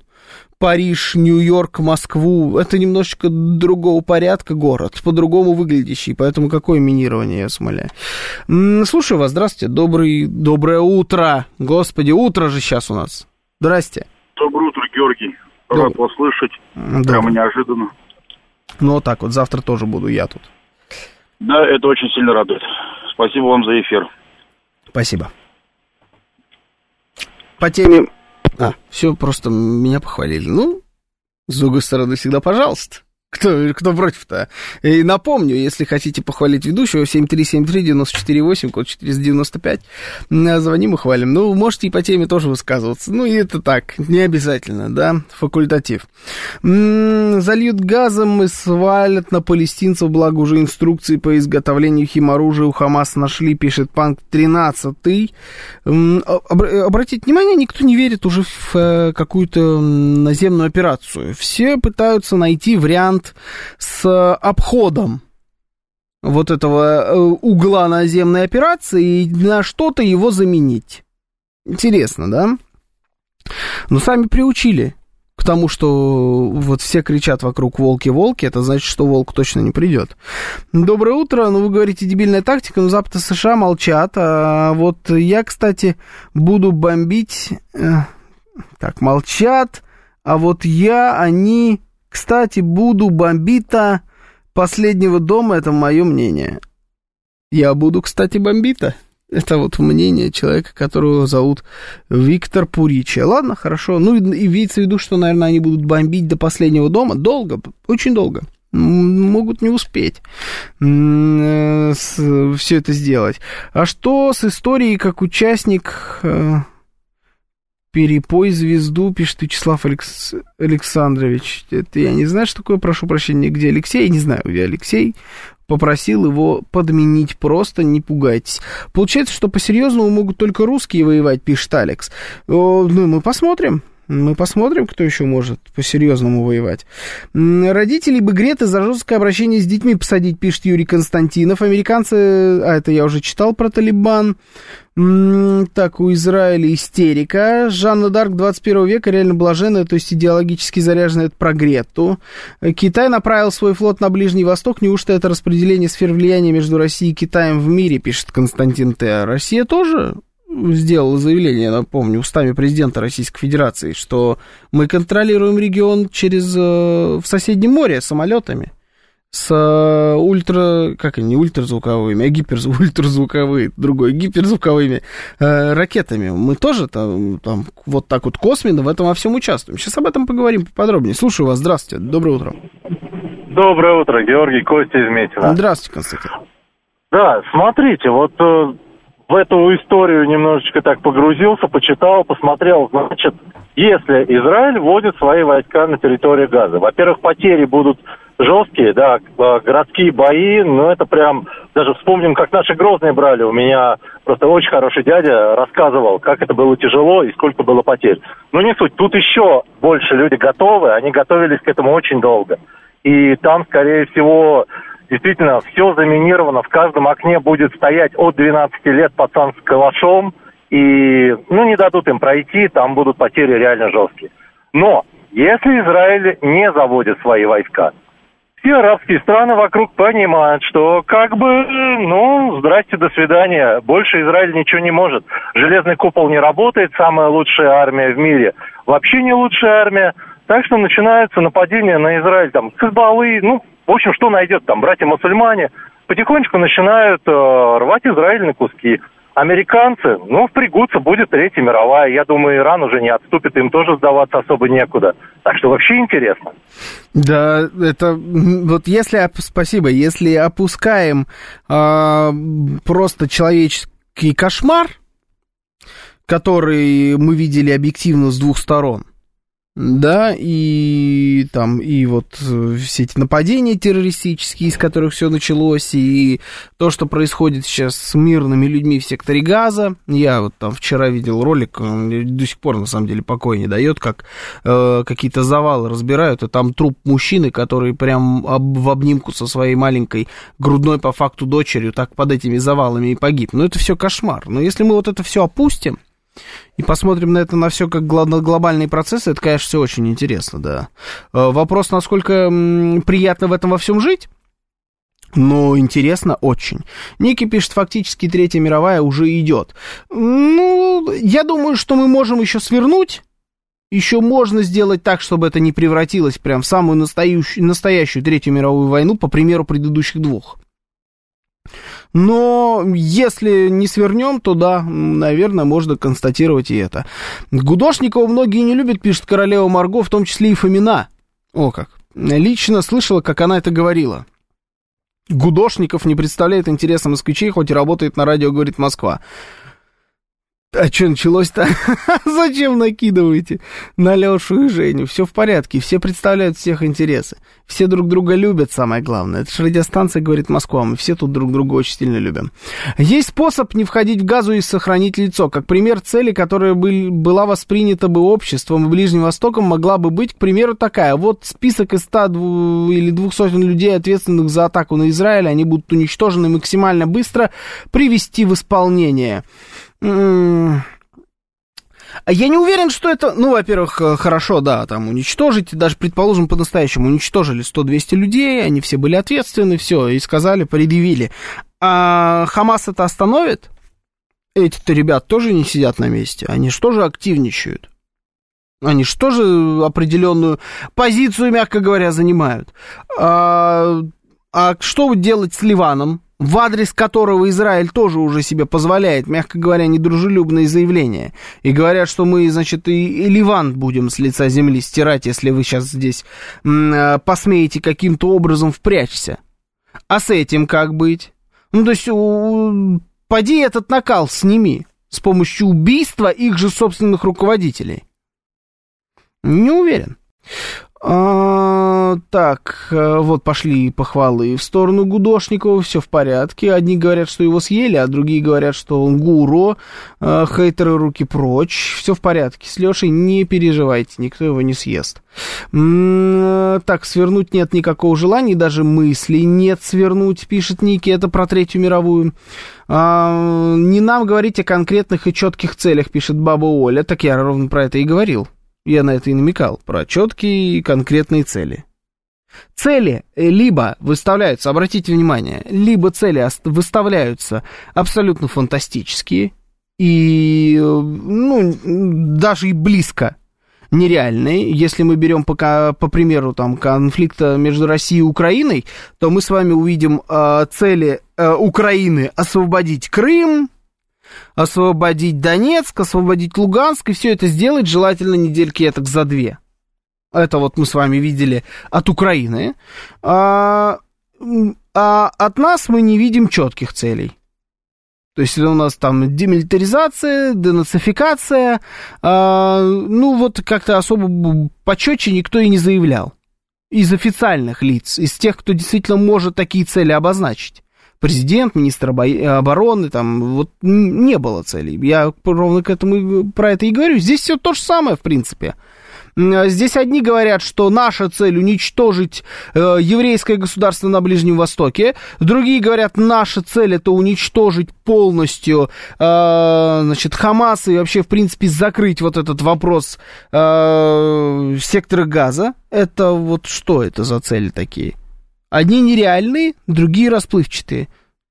Париж, Нью-Йорк, Москву. Это немножечко другого порядка город, по-другому выглядящий, поэтому какое минирование, я смоляю. Слушаю вас, здравствуйте, добрый, доброе утро. Господи, утро же сейчас у нас. Здрасте. Доброе утро, Георгий. Рад вас слышать. Прямо неожиданно. Ну, вот так вот, завтра тоже буду я тут. Да, это очень сильно радует. Спасибо вам за эфир. Спасибо. По теме... А, все, просто меня похвалили. Ну, с другой стороны, всегда пожалуйста. Кто, кто против-то? И напомню, если хотите похвалить ведущего, 7373948, код 495, звоним и хвалим. Ну, можете и по теме тоже высказываться. Ну, и это так, не обязательно, да, факультатив. М-м, зальют газом и свалят на палестинцев, благо уже инструкции по изготовлению химоружия у Хамас нашли, пишет Панк 13 м-м, Обратите внимание, никто не верит уже в э, какую-то наземную операцию. Все пытаются найти вариант вариант с обходом вот этого э, угла наземной операции и на что-то его заменить. Интересно, да? Но сами приучили к тому, что вот все кричат вокруг волки-волки, это значит, что волк точно не придет. Доброе утро, ну вы говорите дебильная тактика, но Запад и США молчат, а вот я, кстати, буду бомбить... Э, так, молчат, а вот я, они кстати, буду бомбита последнего дома, это мое мнение. Я буду, кстати, бомбита. Это вот мнение человека, которого зовут Виктор Пуричи. Ладно, хорошо. Ну, и видится в виду, что, наверное, они будут бомбить до последнего дома. Долго, очень долго. Могут не успеть э, все это сделать. А что с историей, как участник э, Перепой звезду, пишет Вячеслав Алекс... Александрович. Это я не знаю, что такое, прошу прощения, где Алексей, не знаю, где Алексей. Попросил его подменить, просто не пугайтесь. Получается, что по-серьезному могут только русские воевать, пишет Алекс. Ну, мы посмотрим. Мы посмотрим, кто еще может по-серьезному воевать. Родителей бы Греты за жесткое обращение с детьми посадить, пишет Юрий Константинов. Американцы, а это я уже читал про Талибан. Так, у Израиля истерика. Жанна Дарк 21 века реально блаженная, то есть идеологически заряженная, это про Грету. Китай направил свой флот на Ближний Восток. Неужто это распределение сфер влияния между Россией и Китаем в мире, пишет Константин Т. Россия тоже сделал заявление, напомню, устами президента Российской Федерации, что мы контролируем регион через э, в соседнем море самолетами с э, ультра, как они, не ультразвуковыми, а гипер, ультразвуковые, другой, гиперзвуковыми э, ракетами. Мы тоже там, там вот так вот косменно в этом во всем участвуем. Сейчас об этом поговорим поподробнее. Слушаю вас, здравствуйте, доброе утро. Доброе утро, Георгий Костя из Метина. Здравствуйте, Константин. Да, смотрите, вот э, в эту историю немножечко так погрузился, почитал, посмотрел. Значит, если Израиль вводит свои войска на территорию Газа, во-первых, потери будут жесткие, да, э, городские бои, ну это прям, даже вспомним, как наши Грозные брали, у меня просто очень хороший дядя рассказывал, как это было тяжело и сколько было потерь. Ну не суть, тут еще больше люди готовы, они готовились к этому очень долго. И там, скорее всего, действительно все заминировано, в каждом окне будет стоять от 12 лет пацан с калашом, и, ну, не дадут им пройти, там будут потери реально жесткие. Но, если Израиль не заводит свои войска, все арабские страны вокруг понимают, что как бы, ну, здрасте, до свидания, больше Израиль ничего не может. Железный купол не работает, самая лучшая армия в мире, вообще не лучшая армия. Так что начинаются нападения на Израиль, там, Хизбаллы, ну, в общем, что найдет там, братья-мусульмане, потихонечку начинают э, рвать Израиль на куски. Американцы, ну, впрягутся, будет Третья мировая. Я думаю, Иран уже не отступит, им тоже сдаваться особо некуда. Так что вообще интересно. Да, это вот если, спасибо, если опускаем э, просто человеческий кошмар, который мы видели объективно с двух сторон, да, и там, и вот э, все эти нападения террористические, из которых все началось, и то, что происходит сейчас с мирными людьми в секторе Газа. Я вот там вчера видел ролик, до сих пор, на самом деле, покоя не дает, как э, какие-то завалы разбирают, и там труп мужчины, который прям об, в обнимку со своей маленькой грудной по факту дочерью так под этими завалами и погиб. Ну, это все кошмар. Но если мы вот это все опустим, и посмотрим на это на все как глобальные процессы, это, конечно, все очень интересно, да. Э, вопрос, насколько приятно в этом во всем жить? Но интересно очень. Ники пишет, фактически Третья мировая уже идет. Ну, я думаю, что мы можем еще свернуть. Еще можно сделать так, чтобы это не превратилось прям в самую настоящую, настоящую Третью мировую войну, по примеру предыдущих двух. Но если не свернем, то да, наверное, можно констатировать и это. Гудошникова многие не любят, пишет королева Марго, в том числе и Фомина. О как. Лично слышала, как она это говорила. Гудошников не представляет интереса москвичей, хоть и работает на радио, говорит Москва. А что началось-то? Зачем накидываете на Лешу и Женю? Все в порядке, все представляют всех интересы. Все друг друга любят, самое главное. Это же радиостанция, говорит Москва, мы все тут друг друга очень сильно любим. Есть способ не входить в газу и сохранить лицо. Как пример цели, которая был, была воспринята бы обществом и Ближним Востоком, могла бы быть, к примеру, такая. Вот список из 100 или 200 людей, ответственных за атаку на Израиль, они будут уничтожены максимально быстро привести в исполнение. Я не уверен, что это, ну, во-первых, э, хорошо, да, там уничтожить, даже, предположим, по-настоящему уничтожили 100-200 людей, они все были ответственны, все, и сказали, предъявили. А Хамас это остановит? Эти-то ребят тоже не сидят на месте, они же тоже активничают. Они же тоже определенную позицию, мягко говоря, занимают. А, а что делать с Ливаном? В адрес которого Израиль тоже уже себе позволяет, мягко говоря, недружелюбные заявления. И говорят, что мы, значит, и, и Ливан будем с лица земли стирать, если вы сейчас здесь м, посмеете каким-то образом впрячься. А с этим как быть? Ну, то есть, у, поди этот накал сними с помощью убийства их же собственных руководителей. Не уверен. А, так, э, вот пошли похвалы в сторону Гудошникова, все в порядке. Одни говорят, что его съели, а другие говорят, что он гуру, а, хейтеры руки прочь. Все в порядке. С Лешей не переживайте, никто его не съест. М-м, так, свернуть нет никакого желания, даже мысли нет свернуть, пишет Ники, это про Третью мировую. А, не нам говорить о конкретных и четких целях, пишет Баба Оля. Так я ровно про это и говорил. Я на это и намекал, про четкие и конкретные цели. Цели либо выставляются, обратите внимание, либо цели выставляются абсолютно фантастические и, ну, даже и близко нереальные. Если мы берем по, по примеру там, конфликта между Россией и Украиной, то мы с вами увидим э, цели э, Украины освободить Крым, освободить Донецк, освободить Луганск, и все это сделать желательно недельки этак за две. Это вот мы с вами видели от Украины. А, а от нас мы не видим четких целей. То есть у нас там демилитаризация, денацификация, а, ну вот как-то особо почетче никто и не заявлял. Из официальных лиц, из тех, кто действительно может такие цели обозначить президент, министр обороны, там, вот не было целей. Я ровно к этому, про это и говорю. Здесь все то же самое, в принципе. Здесь одни говорят, что наша цель уничтожить э, еврейское государство на Ближнем Востоке, другие говорят, наша цель это уничтожить полностью, э, значит, Хамас и вообще, в принципе, закрыть вот этот вопрос э, сектора газа. Это вот что это за цели такие? Одни нереальные, другие расплывчатые.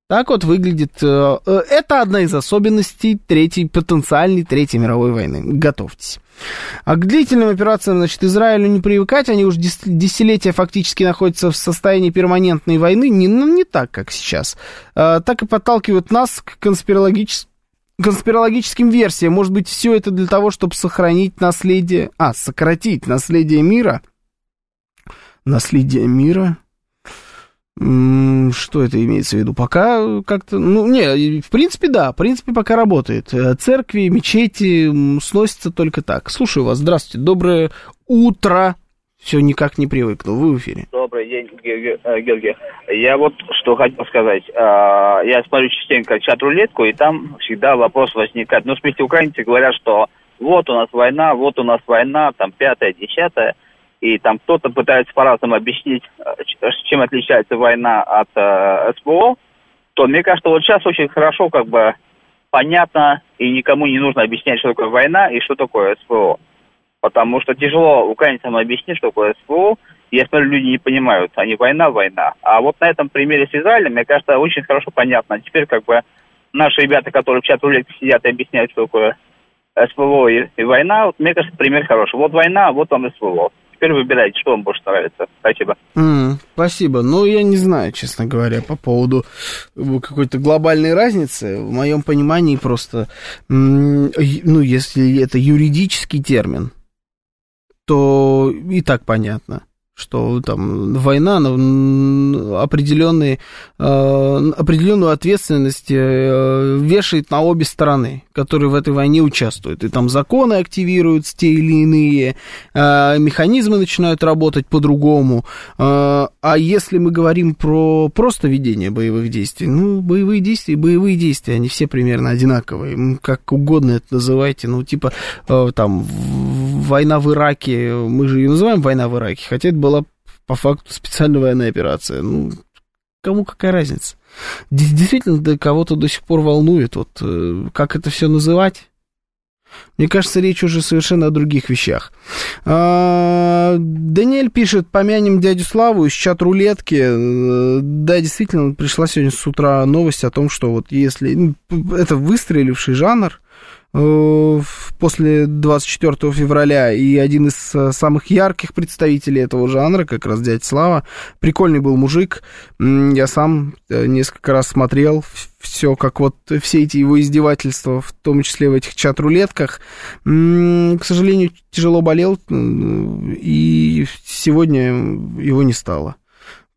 Так вот выглядит... Э, э, это одна из особенностей третьей, потенциальной Третьей мировой войны. Готовьтесь. А к длительным операциям, значит, Израилю не привыкать. Они уже десятилетия фактически находятся в состоянии перманентной войны. Не, ну, не так, как сейчас. А, так и подталкивают нас к конспирологическим конспирологическим версиям. Может быть, все это для того, чтобы сохранить наследие... А, сократить наследие мира? Наследие мира? Что это имеется в виду? Пока как-то... Ну, не, в принципе, да, в принципе, пока работает. Э, церкви, мечети сносятся только так. Слушаю вас, здравствуйте, доброе утро. Все никак не привыкну, вы в эфире. Добрый день, э, Георгий. Я вот что хотел сказать. А, я смотрю частенько чат-рулетку, и там всегда вопрос возникает. Ну, в смысле, украинцы говорят, что вот у нас война, вот у нас война, там пятая, десятая и там кто-то пытается по-разному объяснить, э, чем отличается война от э, СПО, то мне кажется, вот сейчас очень хорошо как бы понятно и никому не нужно объяснять, что такое война и что такое СПО. Потому что тяжело украинцам объяснить, что такое СПО. Я смотрю, люди не понимают, они война, война. А вот на этом примере с Израилем, мне кажется, очень хорошо понятно. Теперь как бы наши ребята, которые в чат рулетке сидят и объясняют, что такое СПО и, и война, вот мне кажется, пример хороший. Вот война, вот вам СПО теперь выбирайте, что вам больше нравится. Спасибо. Mm, спасибо. Ну, я не знаю, честно говоря, по поводу э, какой-то глобальной разницы. В моем понимании просто, ну, если это юридический термин, то и так понятно что там война определенные, э, определенную ответственность э, вешает на обе стороны, которые в этой войне участвуют. И там законы активируются те или иные, э, механизмы начинают работать по-другому. А если мы говорим про просто ведение боевых действий, ну, боевые действия, боевые действия, они все примерно одинаковые. Как угодно это называйте. Ну, типа, там, война в Ираке, мы же ее называем война в Ираке, хотя это была по факту специальная военная операция. Ну, кому какая разница? Действительно, да, кого-то до сих пор волнует, вот э, как это все называть. Мне кажется, речь уже совершенно о других вещах. А, Даниэль пишет, помянем дядю Славу из чат-рулетки. Э, да, действительно, пришла сегодня с утра новость о том, что вот если... Это выстреливший жанр, после 24 февраля, и один из э, самых ярких представителей этого жанра, как раз дядя Слава. Прикольный был мужик, я сам э, несколько раз смотрел все, как вот все эти его издевательства, в том числе в этих чат-рулетках. К сожалению, тяжело болел, и сегодня его не стало.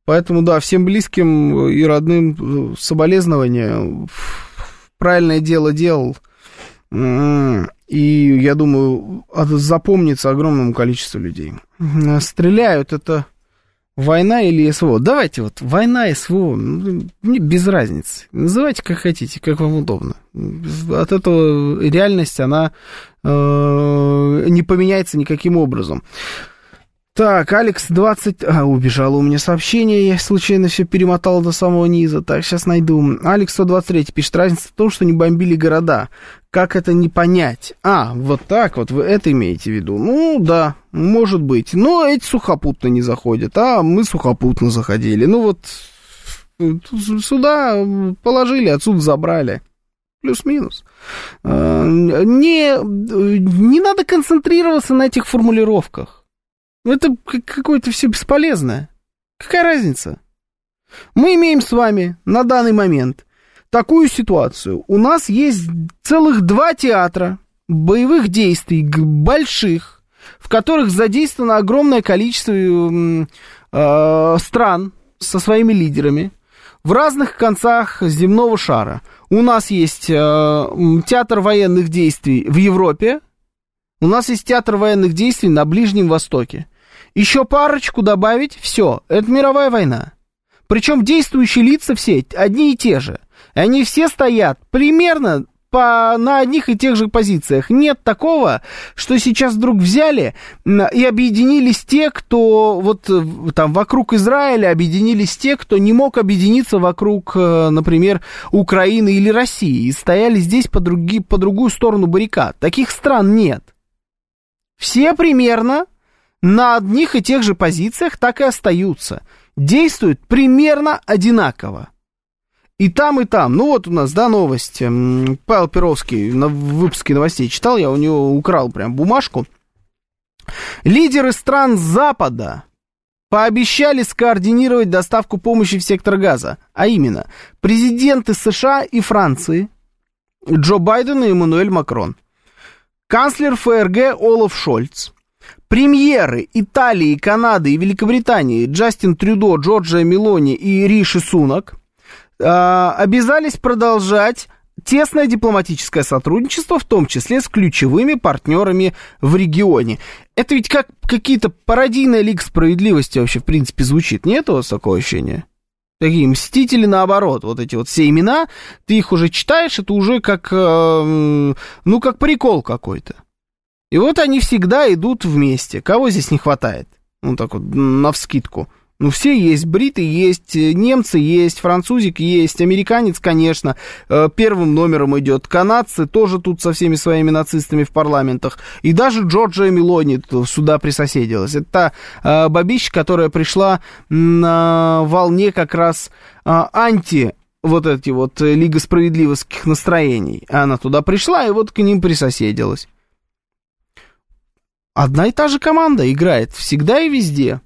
Поэтому, да, всем близким и родным соболезнования. Правильное дело делал. И я думаю, запомнится огромному количеству людей. Стреляют это война или СВО. Давайте вот война, СВО, ну, без разницы. Называйте как хотите, как вам удобно. От этого реальность, она э, не поменяется никаким образом. Так, Алекс 20... А, убежало у меня сообщение, я случайно все перемотал до самого низа. Так, сейчас найду. Алекс 123 пишет, разница в том, что не бомбили города. Как это не понять? А, вот так вот, вы это имеете в виду? Ну, да, может быть. Но эти сухопутно не заходят, а мы сухопутно заходили. Ну, вот сюда положили, отсюда забрали. Плюс-минус. А, не, не надо концентрироваться на этих формулировках. Это какое-то все бесполезное. Какая разница? Мы имеем с вами на данный момент такую ситуацию. У нас есть целых два театра боевых действий, больших, в которых задействовано огромное количество э, стран со своими лидерами в разных концах земного шара. У нас есть э, театр военных действий в Европе, у нас есть театр военных действий на Ближнем Востоке. Еще парочку добавить, все, это мировая война. Причем действующие лица все одни и те же. И они все стоят примерно по, на одних и тех же позициях. Нет такого, что сейчас вдруг взяли и объединились те, кто вот э, там вокруг Израиля, объединились те, кто не мог объединиться вокруг, э, например, Украины или России, и стояли здесь по, други, по другую сторону баррикад. Таких стран нет. Все примерно на одних и тех же позициях так и остаются. Действуют примерно одинаково. И там, и там. Ну вот у нас, да, новость. Павел Перовский на выпуске новостей читал, я у него украл прям бумажку. Лидеры стран Запада пообещали скоординировать доставку помощи в сектор газа. А именно, президенты США и Франции, Джо Байден и Эммануэль Макрон, канцлер ФРГ Олаф Шольц, премьеры Италии, Канады и Великобритании Джастин Трюдо, Джорджия Мелони и Риши Сунак – обязались продолжать тесное дипломатическое сотрудничество, в том числе с ключевыми партнерами в регионе. Это ведь как какие-то пародийная лига справедливости вообще, в принципе, звучит. Нет у вас такого ощущения? Такие мстители наоборот, вот эти вот все имена, ты их уже читаешь, это уже как, э, ну, как прикол какой-то. И вот они всегда идут вместе. Кого здесь не хватает? Ну, так вот, навскидку. Ну, все есть, бриты есть, э, немцы есть, французик есть, американец, конечно, э, первым номером идет, канадцы тоже тут со всеми своими нацистами в парламентах, и даже Джорджия Мелони сюда присоседилась. Это та э, бабища, которая пришла на волне как раз анти вот эти вот Лига справедливостских настроений. Она туда пришла и вот к ним присоседилась. Одна и та же команда играет всегда и везде.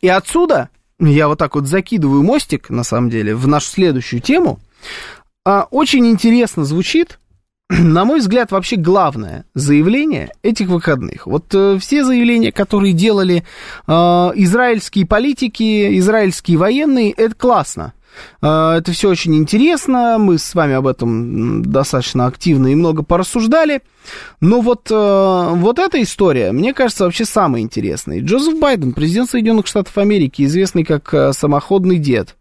И отсюда я вот так вот закидываю мостик, на самом деле, в нашу следующую тему. А, очень интересно звучит, на мой взгляд, вообще главное заявление этих выходных. Вот э, все заявления, которые делали э, израильские политики, израильские военные, это классно. Э, это все очень интересно, мы с вами об этом достаточно активно и много порассуждали. Но вот, э, вот эта история, мне кажется, вообще самая интересная. Джозеф Байден, президент Соединенных Штатов Америки, известный как э, самоходный дед,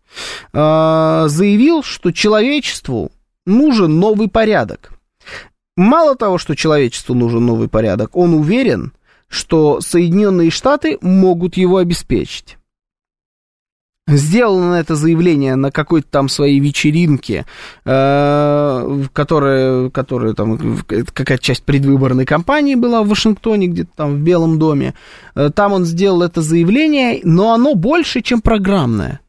заявил, что человечеству нужен новый порядок. Мало того, что человечеству нужен новый порядок, он уверен, что Соединенные Штаты могут его обеспечить сделано это заявление на какой-то там своей вечеринке, э, которая, которая там, какая-то часть предвыборной кампании была в Вашингтоне, где-то там в Белом доме. Э, там он сделал это заявление, но оно больше, чем программное,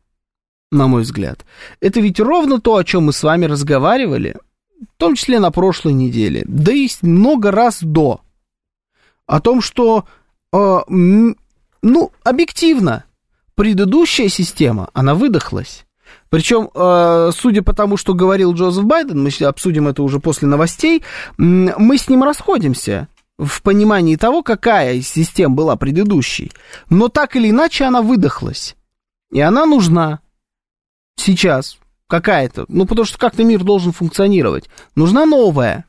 на мой взгляд. Это ведь ровно то, о чем мы с вами разговаривали, в том числе на прошлой неделе, да и много раз до, о том, что, э, ну, объективно, предыдущая система, она выдохлась. Причем, э, судя по тому, что говорил Джозеф Байден, мы обсудим это уже после новостей, мы с ним расходимся в понимании того, какая из систем была предыдущей. Но так или иначе она выдохлась. И она нужна сейчас какая-то. Ну, потому что как-то мир должен функционировать. Нужна новая.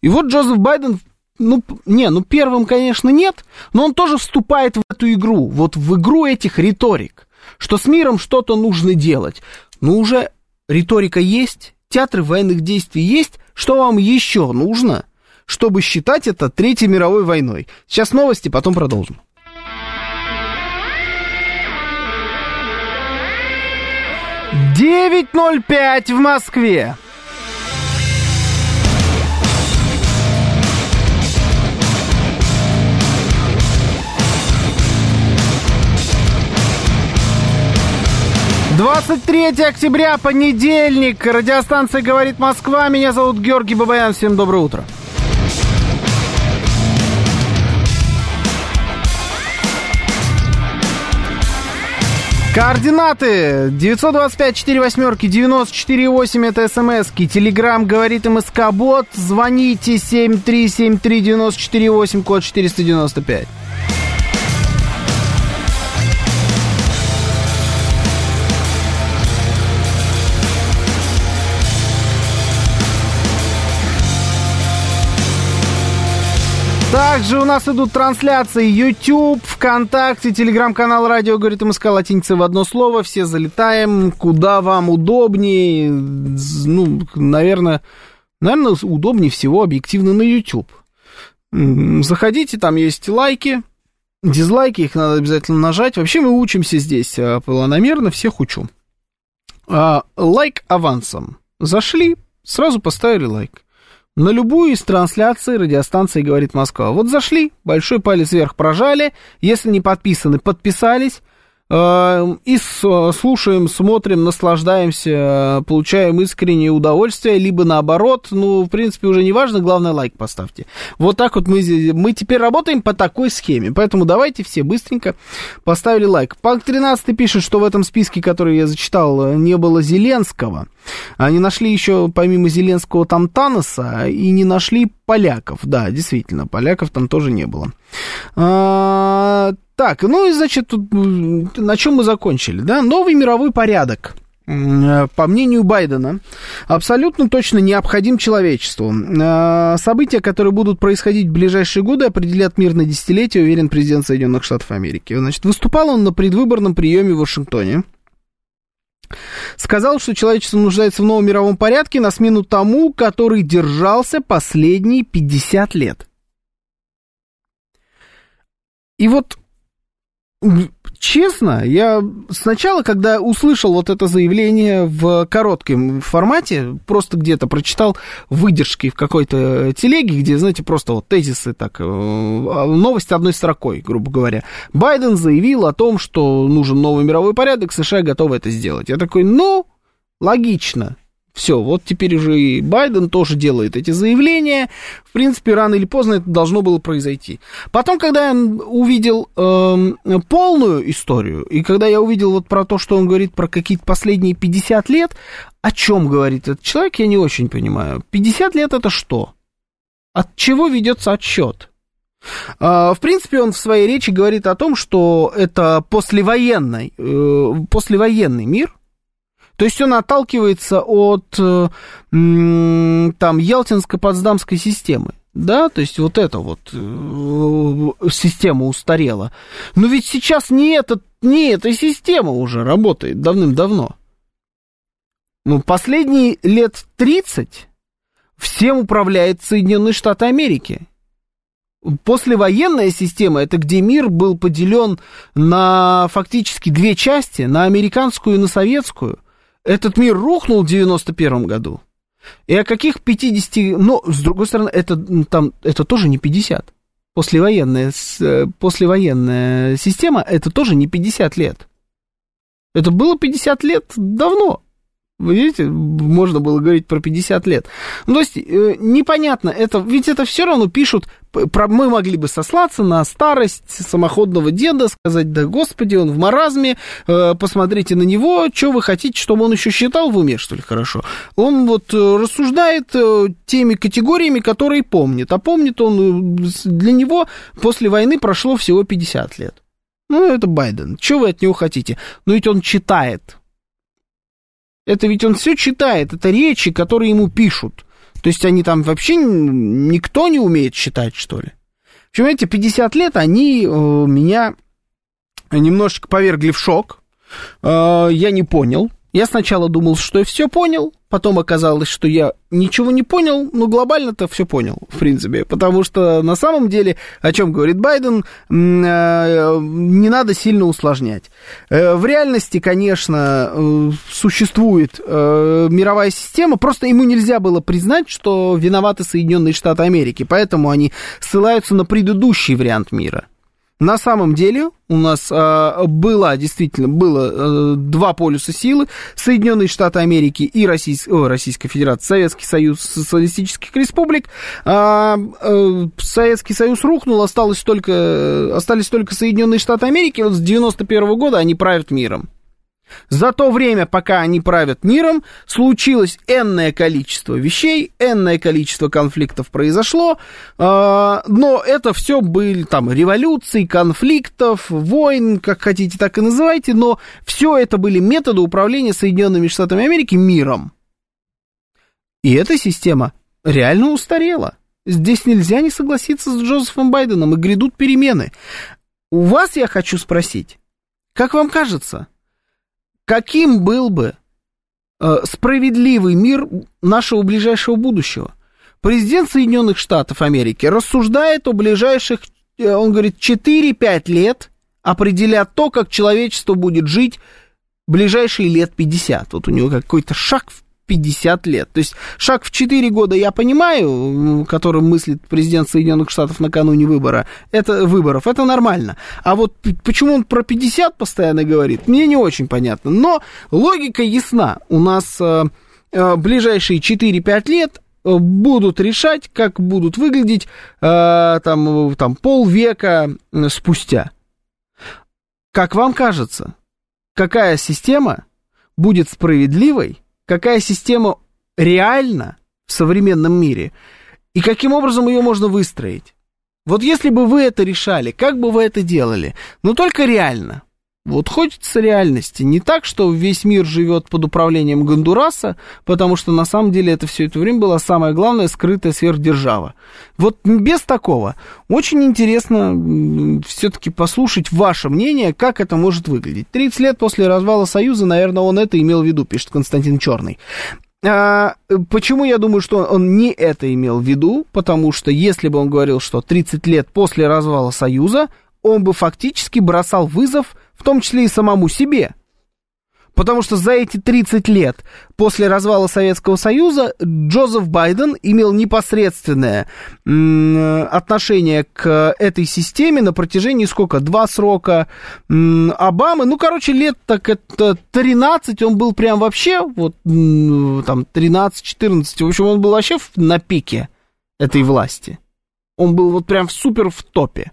И вот Джозеф Байден ну, не, ну первым, конечно, нет, но он тоже вступает в эту игру, вот в игру этих риторик, что с миром что-то нужно делать. Ну, уже риторика есть, театры военных действий есть, что вам еще нужно, чтобы считать это Третьей мировой войной? Сейчас новости, потом продолжим. Девять ноль пять в Москве. 23 октября, понедельник. Радиостанция «Говорит Москва». Меня зовут Георгий Бабаян. Всем доброе утро. Координаты 925 4 восьмерки 94 8 это смски. Телеграмм говорит МСК Бот. Звоните 7373 94 8 код 495. Также у нас идут трансляции YouTube, ВКонтакте, телеграм-канал Радио говорит МСК латиница в одно слово. Все залетаем, куда вам удобнее. Ну, наверное, Наверное, удобнее всего объективно на YouTube. Заходите, там есть лайки, дизлайки, их надо обязательно нажать. Вообще мы учимся здесь а, планомерно, всех учу. А, лайк авансом. Зашли, сразу поставили лайк. На любую из трансляций радиостанции «Говорит Москва». Вот зашли, большой палец вверх прожали, если не подписаны, подписались, и слушаем, смотрим, наслаждаемся, получаем искреннее удовольствие, либо наоборот, ну, в принципе, уже не важно, главное, лайк поставьте. Вот так вот мы, мы теперь работаем по такой схеме, поэтому давайте все быстренько поставили лайк. Панк 13 пишет, что в этом списке, который я зачитал, не было Зеленского. Они нашли еще, помимо Зеленского, там Таноса, и не нашли поляков. Да, действительно, поляков там тоже не было. Так, ну и, значит, на чем мы закончили, да? Новый мировой порядок по мнению Байдена, абсолютно точно необходим человечеству. А, события, которые будут происходить в ближайшие годы, определят мир на десятилетие, уверен президент Соединенных Штатов Америки. Значит, выступал он на предвыборном приеме в Вашингтоне. Сказал, что человечество нуждается в новом мировом порядке на смену тому, который держался последние 50 лет. И вот честно, я сначала, когда услышал вот это заявление в коротком формате, просто где-то прочитал выдержки в какой-то телеге, где, знаете, просто вот тезисы так, э, новость одной строкой, грубо говоря. Байден заявил о том, что нужен новый мировой порядок, США готовы это сделать. Я такой, ну, логично. Все, вот теперь уже и Байден тоже делает эти заявления. В принципе, рано или поздно это должно было произойти. Потом, когда я увидел э, полную историю, и когда я увидел вот про то, что он говорит про какие-то последние 50 лет, о чем говорит этот человек, я не очень понимаю. 50 лет это что? От чего ведется отсчет? А, в принципе, он в своей речи говорит о том, что это послевоенный, э, послевоенный мир, то есть он отталкивается от э, там Ялтинско-Потсдамской системы. Да, то есть вот эта вот э, система устарела. Но ведь сейчас не, этот, не эта система уже работает давным-давно. Ну, последние лет 30 всем управляет Соединенные Штаты Америки. Послевоенная система, это где мир был поделен на фактически две части, на американскую и на советскую. Этот мир рухнул в 91 году. И о каких 50... Но, с другой стороны, это, там, это тоже не 50. Послевоенная, э, послевоенная система, это тоже не 50 лет. Это было 50 лет давно. Вы видите, можно было говорить про 50 лет. Ну, то есть, э, непонятно, это, ведь это все равно пишут, про, мы могли бы сослаться на старость самоходного деда, сказать, да господи, он в маразме, э, посмотрите на него, что вы хотите, чтобы он еще считал в уме, что ли, хорошо. Он вот э, рассуждает э, теми категориями, которые помнит, а помнит он, э, для него после войны прошло всего 50 лет. Ну, это Байден. Что вы от него хотите? Ну, ведь он читает это ведь он все читает, это речи, которые ему пишут. То есть они там вообще никто не умеет читать, что ли. В общем, эти 50 лет, они э, меня немножечко повергли в шок. Э, я не понял. Я сначала думал, что я все понял, Потом оказалось, что я ничего не понял, но глобально-то все понял, в принципе. Потому что на самом деле, о чем говорит Байден, э, не надо сильно усложнять. Э, в реальности, конечно, э, существует мировая система, просто ему нельзя было признать, что виноваты Соединенные Штаты Америки, поэтому они ссылаются на предыдущий вариант мира. На самом деле у нас э, было, действительно, было э, два полюса силы, Соединенные Штаты Америки и Российс... О, Российская Федерация, Советский Союз Социалистических Республик. Э, э, Советский Союз рухнул, осталось только, остались только Соединенные Штаты Америки, вот с 91 -го года они правят миром. За то время, пока они правят миром, случилось энное количество вещей, энное количество конфликтов произошло, э, но это все были там революции, конфликтов, войн, как хотите, так и называйте, но все это были методы управления Соединенными Штатами Америки миром. И эта система реально устарела. Здесь нельзя не согласиться с Джозефом Байденом, и грядут перемены. У вас я хочу спросить, как вам кажется, каким был бы э, справедливый мир нашего ближайшего будущего. Президент Соединенных Штатов Америки рассуждает о ближайших, э, он говорит, 4-5 лет, определя то, как человечество будет жить ближайшие лет 50. Вот у него какой-то шаг в 50 лет. То есть шаг в 4 года я понимаю, которым мыслит президент Соединенных Штатов накануне выбора, это, выборов, это нормально. А вот почему он про 50 постоянно говорит, мне не очень понятно. Но логика ясна. У нас э, э, ближайшие 4-5 лет э, будут решать, как будут выглядеть э, там, там полвека спустя. Как вам кажется, какая система будет справедливой, какая система реальна в современном мире и каким образом ее можно выстроить. Вот если бы вы это решали, как бы вы это делали? Но только реально. Вот хочется реальности. Не так, что весь мир живет под управлением Гондураса, потому что на самом деле это все это время была самая главная скрытая сверхдержава. Вот без такого. Очень интересно все-таки послушать ваше мнение, как это может выглядеть. 30 лет после развала Союза, наверное, он это имел в виду, пишет Константин Черный. А, почему я думаю, что он не это имел в виду? Потому что если бы он говорил, что 30 лет после развала Союза, он бы фактически бросал вызов том числе и самому себе. Потому что за эти 30 лет после развала Советского Союза Джозеф Байден имел непосредственное отношение к этой системе на протяжении сколько? Два срока Обамы. Ну, короче, лет так это 13, он был прям вообще, вот там 13-14, в общем, он был вообще на пике этой власти. Он был вот прям супер в топе.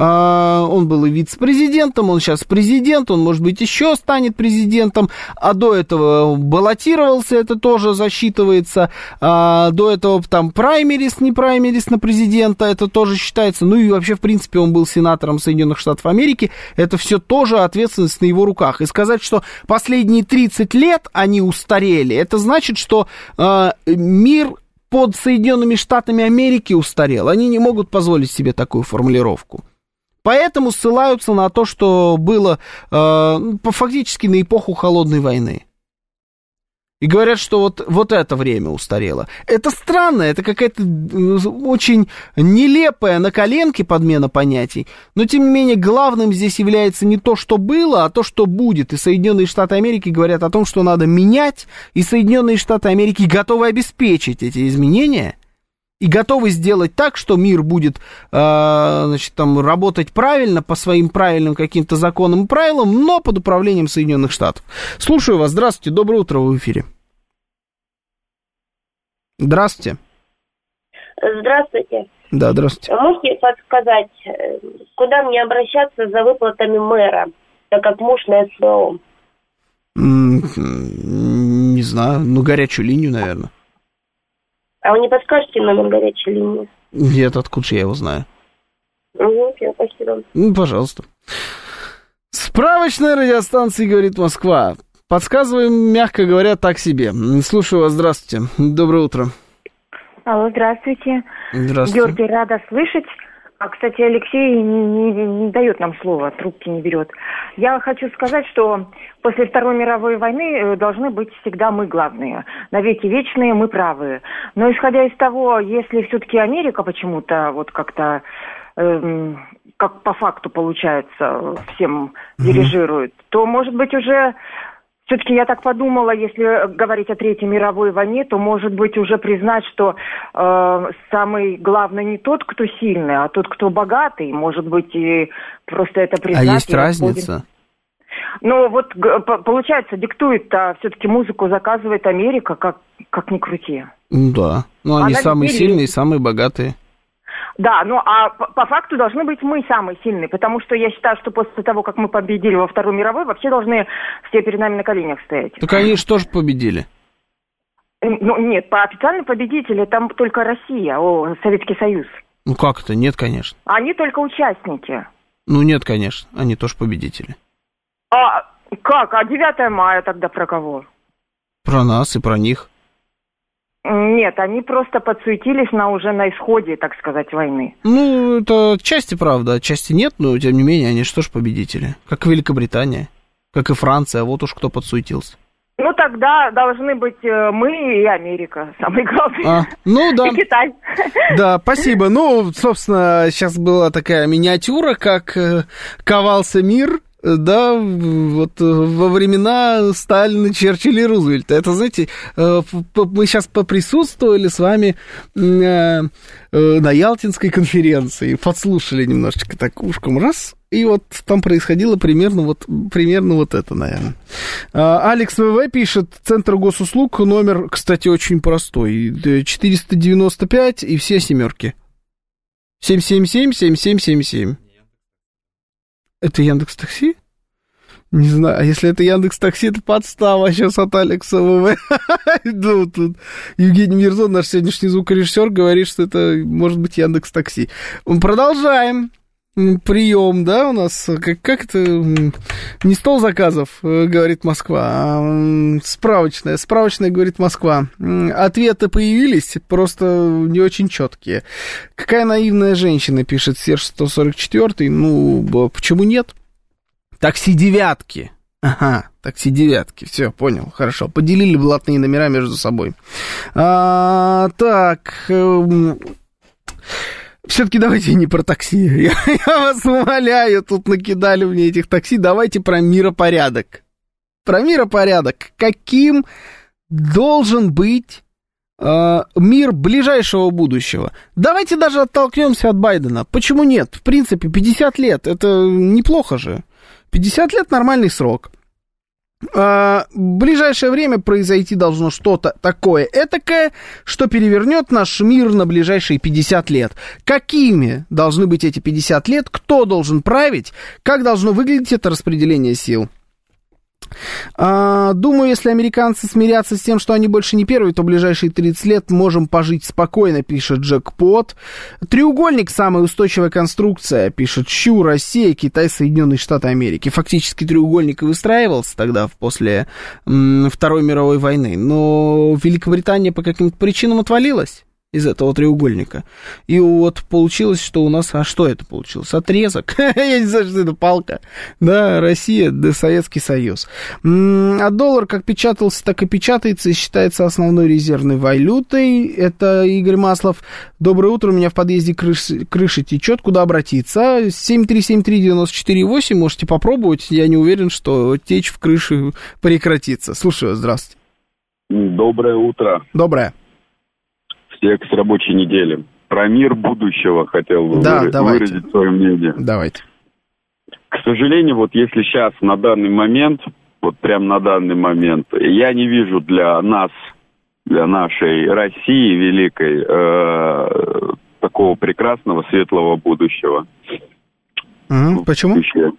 А, он был и вице-президентом, он сейчас президент, он, может быть, еще станет президентом, а до этого баллотировался, это тоже засчитывается, а до этого там праймерис, не праймерис на президента, это тоже считается, ну и вообще, в принципе, он был сенатором Соединенных Штатов Америки, это все тоже ответственность на его руках. И сказать, что последние 30 лет они устарели, это значит, что э, мир под Соединенными Штатами Америки устарел. Они не могут позволить себе такую формулировку. Поэтому ссылаются на то, что было э, фактически на эпоху холодной войны. И говорят, что вот, вот это время устарело. Это странно, это какая-то э, очень нелепая на коленке подмена понятий. Но, тем не менее, главным здесь является не то, что было, а то, что будет. И Соединенные Штаты Америки говорят о том, что надо менять, и Соединенные Штаты Америки готовы обеспечить эти изменения – и готовы сделать так, что мир будет, э, значит, там, работать правильно, по своим правильным каким-то законам и правилам, но под управлением Соединенных Штатов. Слушаю вас. Здравствуйте. Доброе утро. Вы в эфире. Здравствуйте. Здравствуйте. Да, здравствуйте. Можете подсказать, э, куда мне обращаться за выплатами мэра, так как муж на СВО? Не знаю, ну горячую линию, наверное. А вы не подскажете номер горячей линии? Нет, откуда же я его знаю? Угу, все, спасибо. Ну, пожалуйста. Справочная радиостанция, говорит Москва. Подсказываем, мягко говоря, так себе. Слушаю вас, здравствуйте. Доброе утро. Алло, здравствуйте. Здравствуйте. Георгий, рада слышать. А, кстати, Алексей не, не, не дает нам слова, трубки не берет. Я хочу сказать, что после Второй мировой войны э, должны быть всегда мы главные. Навеки вечные, мы правые. Но исходя из того, если все-таки Америка почему-то вот как-то э, как по факту получается всем дирижирует, mm-hmm. то, может быть, уже все-таки я так подумала, если говорить о Третьей мировой войне, то, может быть, уже признать, что э, самый главный не тот, кто сильный, а тот, кто богатый. Может быть, и просто это признать. А есть разница? Ну, вот получается, диктует, а все-таки музыку заказывает Америка, как, как ни крути. Да. Ну, они Она самые сильные, самые богатые. Да, ну а по, по факту должны быть мы самые сильные, потому что я считаю, что после того, как мы победили во Второй мировой, вообще должны все перед нами на коленях стоять. Так они что же победили? Ну, нет, по официальным победителям там только Россия, о, Советский Союз. Ну как это? Нет, конечно. Они только участники. Ну нет, конечно, они тоже победители. А как? А 9 мая тогда про кого? Про нас и про них. Нет, они просто подсуетились на уже на исходе, так сказать, войны. Ну, это части правда, части нет, но тем не менее они что ж победители. Как Великобритания, как и Франция, вот уж кто подсуетился. Ну, тогда должны быть э, мы и Америка, самые главные. А, ну да. И Китай. Да, спасибо. Ну, собственно, сейчас была такая миниатюра, как э, ковался мир, да, вот э, во времена Сталина, Черчилля и Рузвельта. Это, знаете, э, мы сейчас поприсутствовали с вами э, на Ялтинской конференции, подслушали немножечко так ушком, раз, и вот там происходило примерно вот, примерно вот это, наверное. А, Алекс ВВ пишет, Центр госуслуг, номер, кстати, очень простой, э, 495 и все семерки. 777-7777. Это Яндекс Такси? Не знаю, а если это Яндекс Такси, это подстава сейчас от Алекса ВВ. Ну, тут Евгений Мирзон, наш сегодняшний звукорежиссер, говорит, что это может быть Яндекс Такси. Продолжаем прием, да, у нас, как, как это, не стол заказов, э, говорит Москва, а справочная, справочная, говорит Москва. Ответы появились, просто не очень четкие. Какая наивная женщина, пишет Серж 144, ну, почему нет? Такси девятки. Ага, такси девятки. Все, понял, хорошо. Поделили блатные номера между собой. А, так, эм, все-таки давайте не про такси. Я, я вас умоляю, тут накидали мне этих такси. Давайте про миропорядок. Про миропорядок. Каким должен быть э, мир ближайшего будущего? Давайте даже оттолкнемся от Байдена. Почему нет? В принципе, 50 лет. Это неплохо же. 50 лет нормальный срок. А, в ближайшее время произойти должно что-то такое этакое, что перевернет наш мир на ближайшие 50 лет. Какими должны быть эти 50 лет? Кто должен править? Как должно выглядеть это распределение сил? А, думаю, если американцы смирятся с тем, что они больше не первые, то в ближайшие 30 лет можем пожить спокойно, пишет Джекпот. Треугольник – самая устойчивая конструкция, пишет Щу, Россия, Китай, Соединенные Штаты Америки. Фактически треугольник и выстраивался тогда, после Второй мировой войны. Но Великобритания по каким-то причинам отвалилась из этого треугольника. И вот получилось, что у нас... А что это получилось? Отрезок. Я не знаю, что это палка. Да, Россия, да, Советский Союз. А доллар как печатался, так и печатается и считается основной резервной валютой. Это Игорь Маслов. Доброе утро, у меня в подъезде крыш- крыша течет. Куда обратиться? 7373948 можете попробовать. Я не уверен, что течь в крыше прекратится. Слушаю, здравствуйте. Доброе утро. Доброе. С рабочей недели. Про мир будущего хотел бы Да, выра- давайте. выразить свое мнение. Давайте. К сожалению, вот если сейчас, на данный момент, вот прям на данный момент, я не вижу для нас, для нашей России великой, э, такого прекрасного, светлого будущего. Мгм, Почему? Будущее.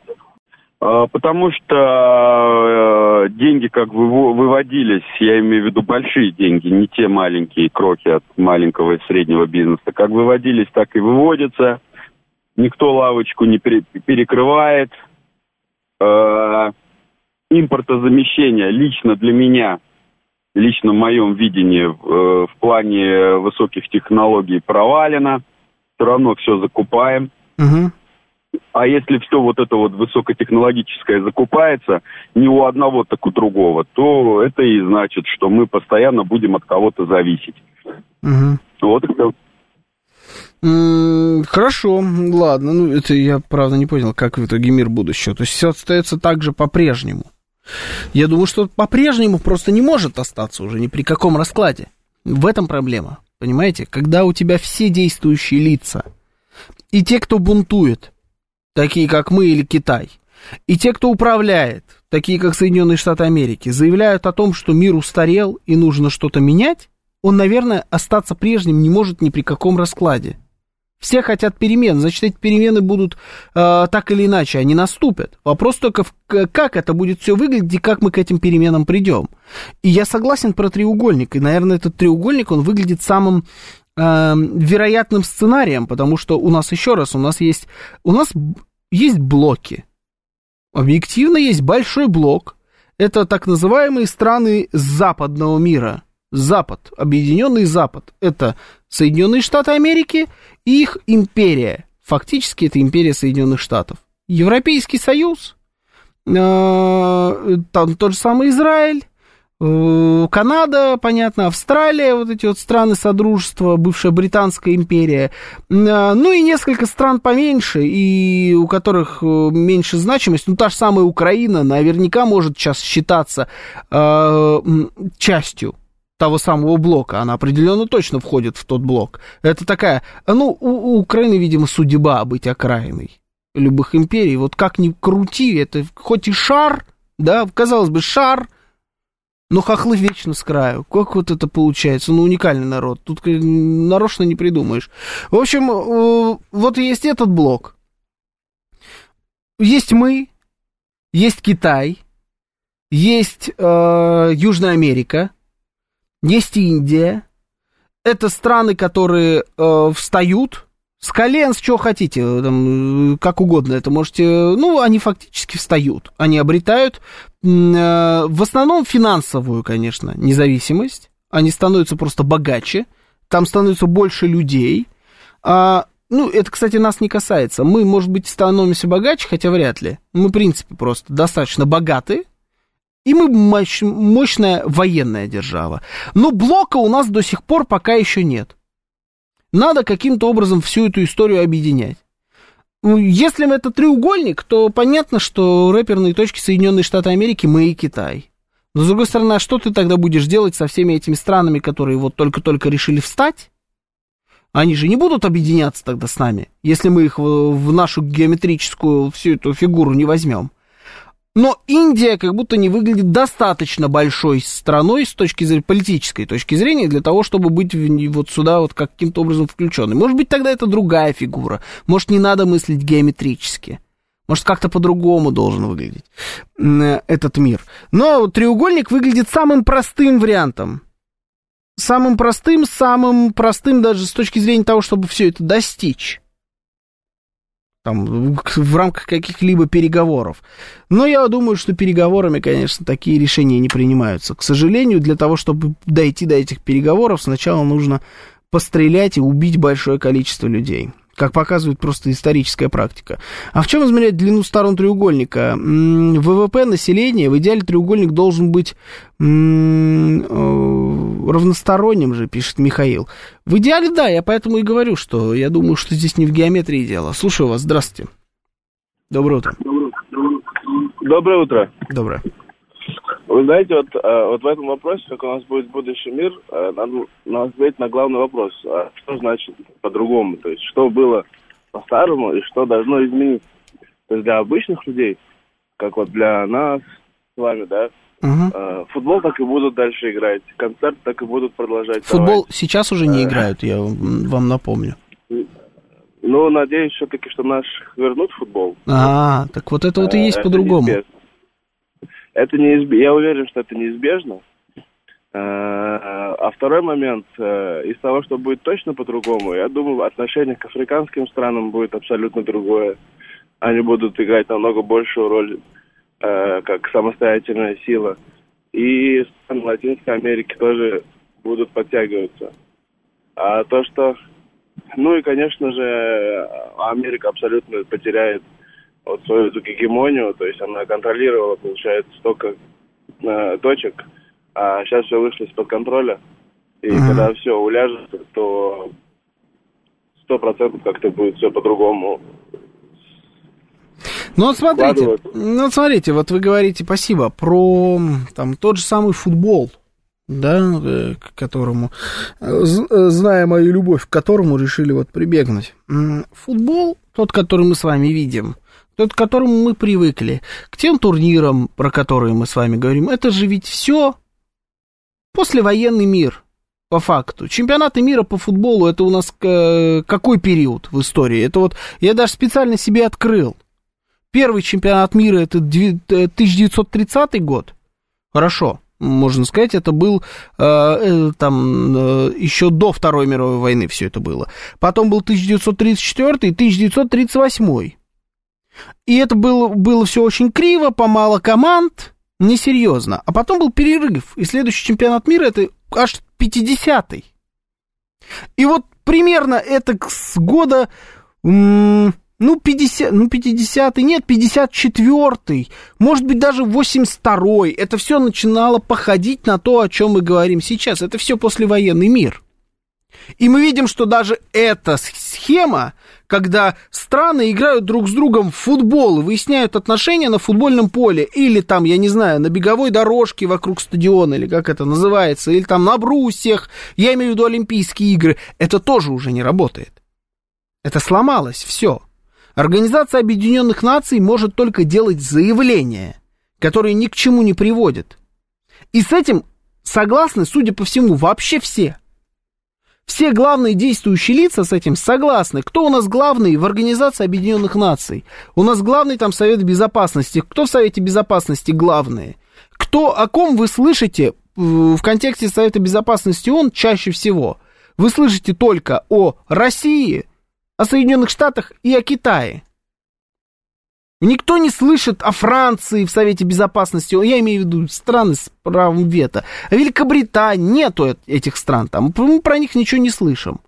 А, Потому что э, деньги как выво- выводились, я имею в виду большие деньги, не те маленькие кроки от маленького и среднего бизнеса, как выводились, так и выводятся. Никто лавочку не пере- перекрывает. Э, Импортозамещение лично для меня, лично в моем видении э, в плане высоких технологий провалено. Все равно все закупаем. Мгм. А если все вот это вот высокотехнологическое закупается не у одного, так у другого, то это и значит, что мы постоянно будем от кого-то зависеть. Мгм. Вот. М, Хорошо, ладно. Ну, это я, правда, не понял, как в итоге мир будущего. То есть все остается так же по-прежнему. Я думаю, что по-прежнему просто не может остаться уже ни при каком раскладе. В этом проблема. Понимаете? Когда у тебя все действующие лица, и те, кто бунтует, такие как мы или Китай, и те, кто управляет, такие как Соединенные Штаты Америки, заявляют о том, что мир устарел и нужно что-то менять, он, наверное, остаться прежним не может ни при каком раскладе. Все хотят перемен, значит, эти перемены будут э, так или иначе, они наступят. Вопрос только, в, как это будет все выглядеть и как мы к этим переменам придем. И я согласен про треугольник, и, наверное, этот треугольник, он выглядит самым э, вероятным сценарием, потому что у нас, еще раз, у нас есть, у нас есть блоки. Объективно есть большой блок. Это так называемые страны западного мира. Запад, Объединенный Запад. Это Соединенные Штаты Америки и их империя. Фактически это империя Соединенных Штатов. Европейский Союз, э, там тот же самый Израиль, Канада, понятно, Австралия, вот эти вот страны Содружества, бывшая Британская империя, Э, ну и несколько стран поменьше, и у которых э, меньше значимость, ну та же самая Украина наверняка может сейчас считаться э, частью того самого блока, она определенно точно входит в тот блок. Это такая, ну, у, у Украины, видимо, судьба быть окраиной любых империй. Вот как ни крути, это хоть и шар, да, казалось бы, шар, но хохлы вечно с краю. Как вот это получается? Ну, уникальный народ. Тут нарочно не придумаешь. В общем, вот есть этот блок. Есть мы, есть Китай, есть э, Южная Америка, есть Индия. Это страны, которые э, встают с колен, с чего хотите, там, э, как угодно это можете. Ну, они фактически встают. Они обретают в основном финансовую, конечно, независимость. Они становятся просто богаче. Там становится больше людей. А, ну, это, кстати, нас не касается. Мы, может быть, становимся богаче, хотя вряд ли. Мы, в принципе, просто достаточно богаты. И мы мощ- мощная военная держава. Но блока у нас до сих пор пока еще нет. Надо каким-то образом всю эту историю объединять. Ну, Если это треугольник, то понятно, что рэперные точки Соединенные Штаты Америки, мы и Китай. Но, с другой стороны, а что ты тогда будешь делать со всеми этими странами, которые вот только-только решили встать? Они же не будут объединяться тогда с нами, если мы их в, в нашу геометрическую всю эту фигуру не возьмем. Но Индия как будто не выглядит достаточно большой страной с точки зрения политической точки зрения для того, чтобы быть вот сюда вот каким-то образом включенной. Может быть, тогда это другая фигура. Может, не надо мыслить геометрически. Может, как-то по-другому должен выглядеть этот мир. Но треугольник выглядит самым простым вариантом. Самым простым, самым простым даже с точки зрения того, чтобы все это достичь там, в рамках каких-либо переговоров. Но я думаю, что переговорами, конечно, такие решения не принимаются. К сожалению, для того, чтобы дойти до этих переговоров, сначала нужно пострелять и убить большое количество людей. Как показывает просто историческая практика. А в чем измерять длину сторон треугольника? ВВП населения, в идеале треугольник должен быть э, равносторонним же, пишет Михаил. В идеале, да, я поэтому и говорю, что я думаю, что здесь не в геометрии дело. Слушаю вас, здравствуйте. Доброе утро. Доброе утро. Доброе. Вы знаете, вот, э, вот в этом вопросе, как у нас будет будущий мир, э, надо, надо ответить на главный вопрос. А что значит по-другому? То есть, что было по-старому и что должно измениться? То есть, для обычных людей, как вот для нас с вами, да, э, футбол так и будут дальше играть, концерт так и будут продолжать Футбол сейчас уже не играют, я вам напомню. давать. Ну, надеюсь все-таки, что наш вернут футбол. А, так вот это вот и есть по-другому. Это неизбежно. Я уверен, что это неизбежно. Э, А второй момент, э, из того, что будет точно по-другому, я думаю, отношение к африканским странам будет абсолютно другое. Они будут играть намного большую роль э, как самостоятельная сила. И страны Латинской Америки тоже будут подтягиваться. А то, что... Ну и, конечно же, Америка абсолютно потеряет вот свою эту гегемонию, то есть она контролировала, получается, столько э, точек, а сейчас все вышло из-под контроля. И когда все уляжется, то сто процентов как-то будет все по-другому. Ну вот смотрите, ну вот смотрите, вот вы говорите, спасибо, про там тот же самый футбол, да, э, к которому, э, э, зная мою любовь, к которому решили вот прибегнуть. Футбол, тот, который мы с вами видим, тот, к которому мы привыкли, к тем турнирам, про которые мы с вами говорим, это же ведь все послевоенный мир, по факту. Чемпионаты мира по футболу, это у нас какой период в истории? Это вот, я даже специально себе открыл. Первый чемпионат мира это дви- э, 1930 год. Хорошо, можно сказать, это был э, э, там э, еще до Второй мировой войны все это было. Потом был 1934 и 1938. И это было, было все очень криво, помало команд, несерьезно. А потом был перерыв, и следующий чемпионат мира это аж 50-й. И вот примерно это с года ну, 50, ну, 50-й, нет, 54-й, может быть, даже 82-й. Это все начинало походить на то, о чем мы говорим сейчас. Это все послевоенный мир. И мы видим, что даже эта схема, когда страны играют друг с другом в футбол и выясняют отношения на футбольном поле, или там, я не знаю, на беговой дорожке вокруг стадиона, или как это называется, или там на брусьях, я имею в виду Олимпийские игры, это тоже уже не работает. Это сломалось, все. Организация Объединенных Наций может только делать заявления, которые ни к чему не приводят. И с этим согласны, судя по всему, вообще все. Все главные действующие лица с этим согласны. Кто у нас главный в Организации Объединенных Наций? У нас главный там Совет Безопасности. Кто в Совете Безопасности главные? Кто, о ком вы слышите в контексте Совета Безопасности он чаще всего? Вы слышите только о России, о Соединенных Штатах и о Китае. Никто не слышит о Франции в Совете Безопасности, я имею в виду страны с правом вето. А Великобритания, нету этих стран там, мы про них ничего не слышим.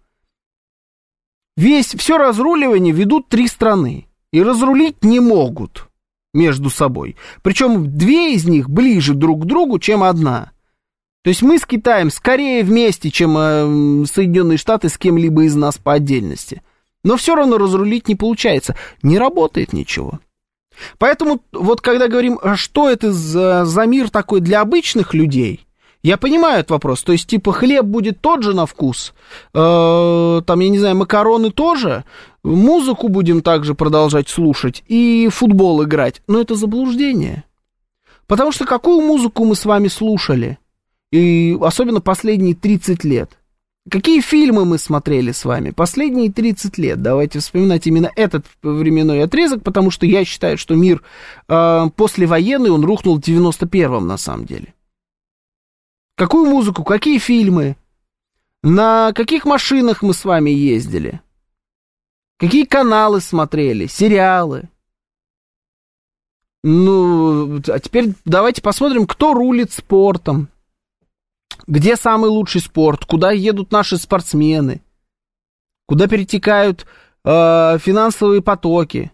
Весь, все разруливание ведут три страны, и разрулить не могут между собой. Причем две из них ближе друг к другу, чем одна. То есть мы с Китаем скорее вместе, чем э, Соединенные Штаты с кем-либо из нас по отдельности. Но все равно разрулить не получается. Не работает ничего. Поэтому вот когда говорим, а что это за, за мир такой для обычных людей, я понимаю этот вопрос. То есть, типа, хлеб будет тот же на вкус, э, там, я не знаю, макароны тоже, музыку будем также продолжать слушать и футбол играть. Но это заблуждение. Потому что какую музыку мы с вами слушали? И особенно последние 30 лет. Какие фильмы мы смотрели с вами последние 30 лет? Давайте вспоминать именно этот временной отрезок, потому что я считаю, что мир э, послевоенный, он рухнул в 91-м на самом деле. Какую музыку, какие фильмы? На каких машинах мы с вами ездили? Какие каналы смотрели, сериалы? Ну, а теперь давайте посмотрим, кто рулит спортом. Где самый лучший спорт? Куда едут наши спортсмены? Куда перетекают э, финансовые потоки?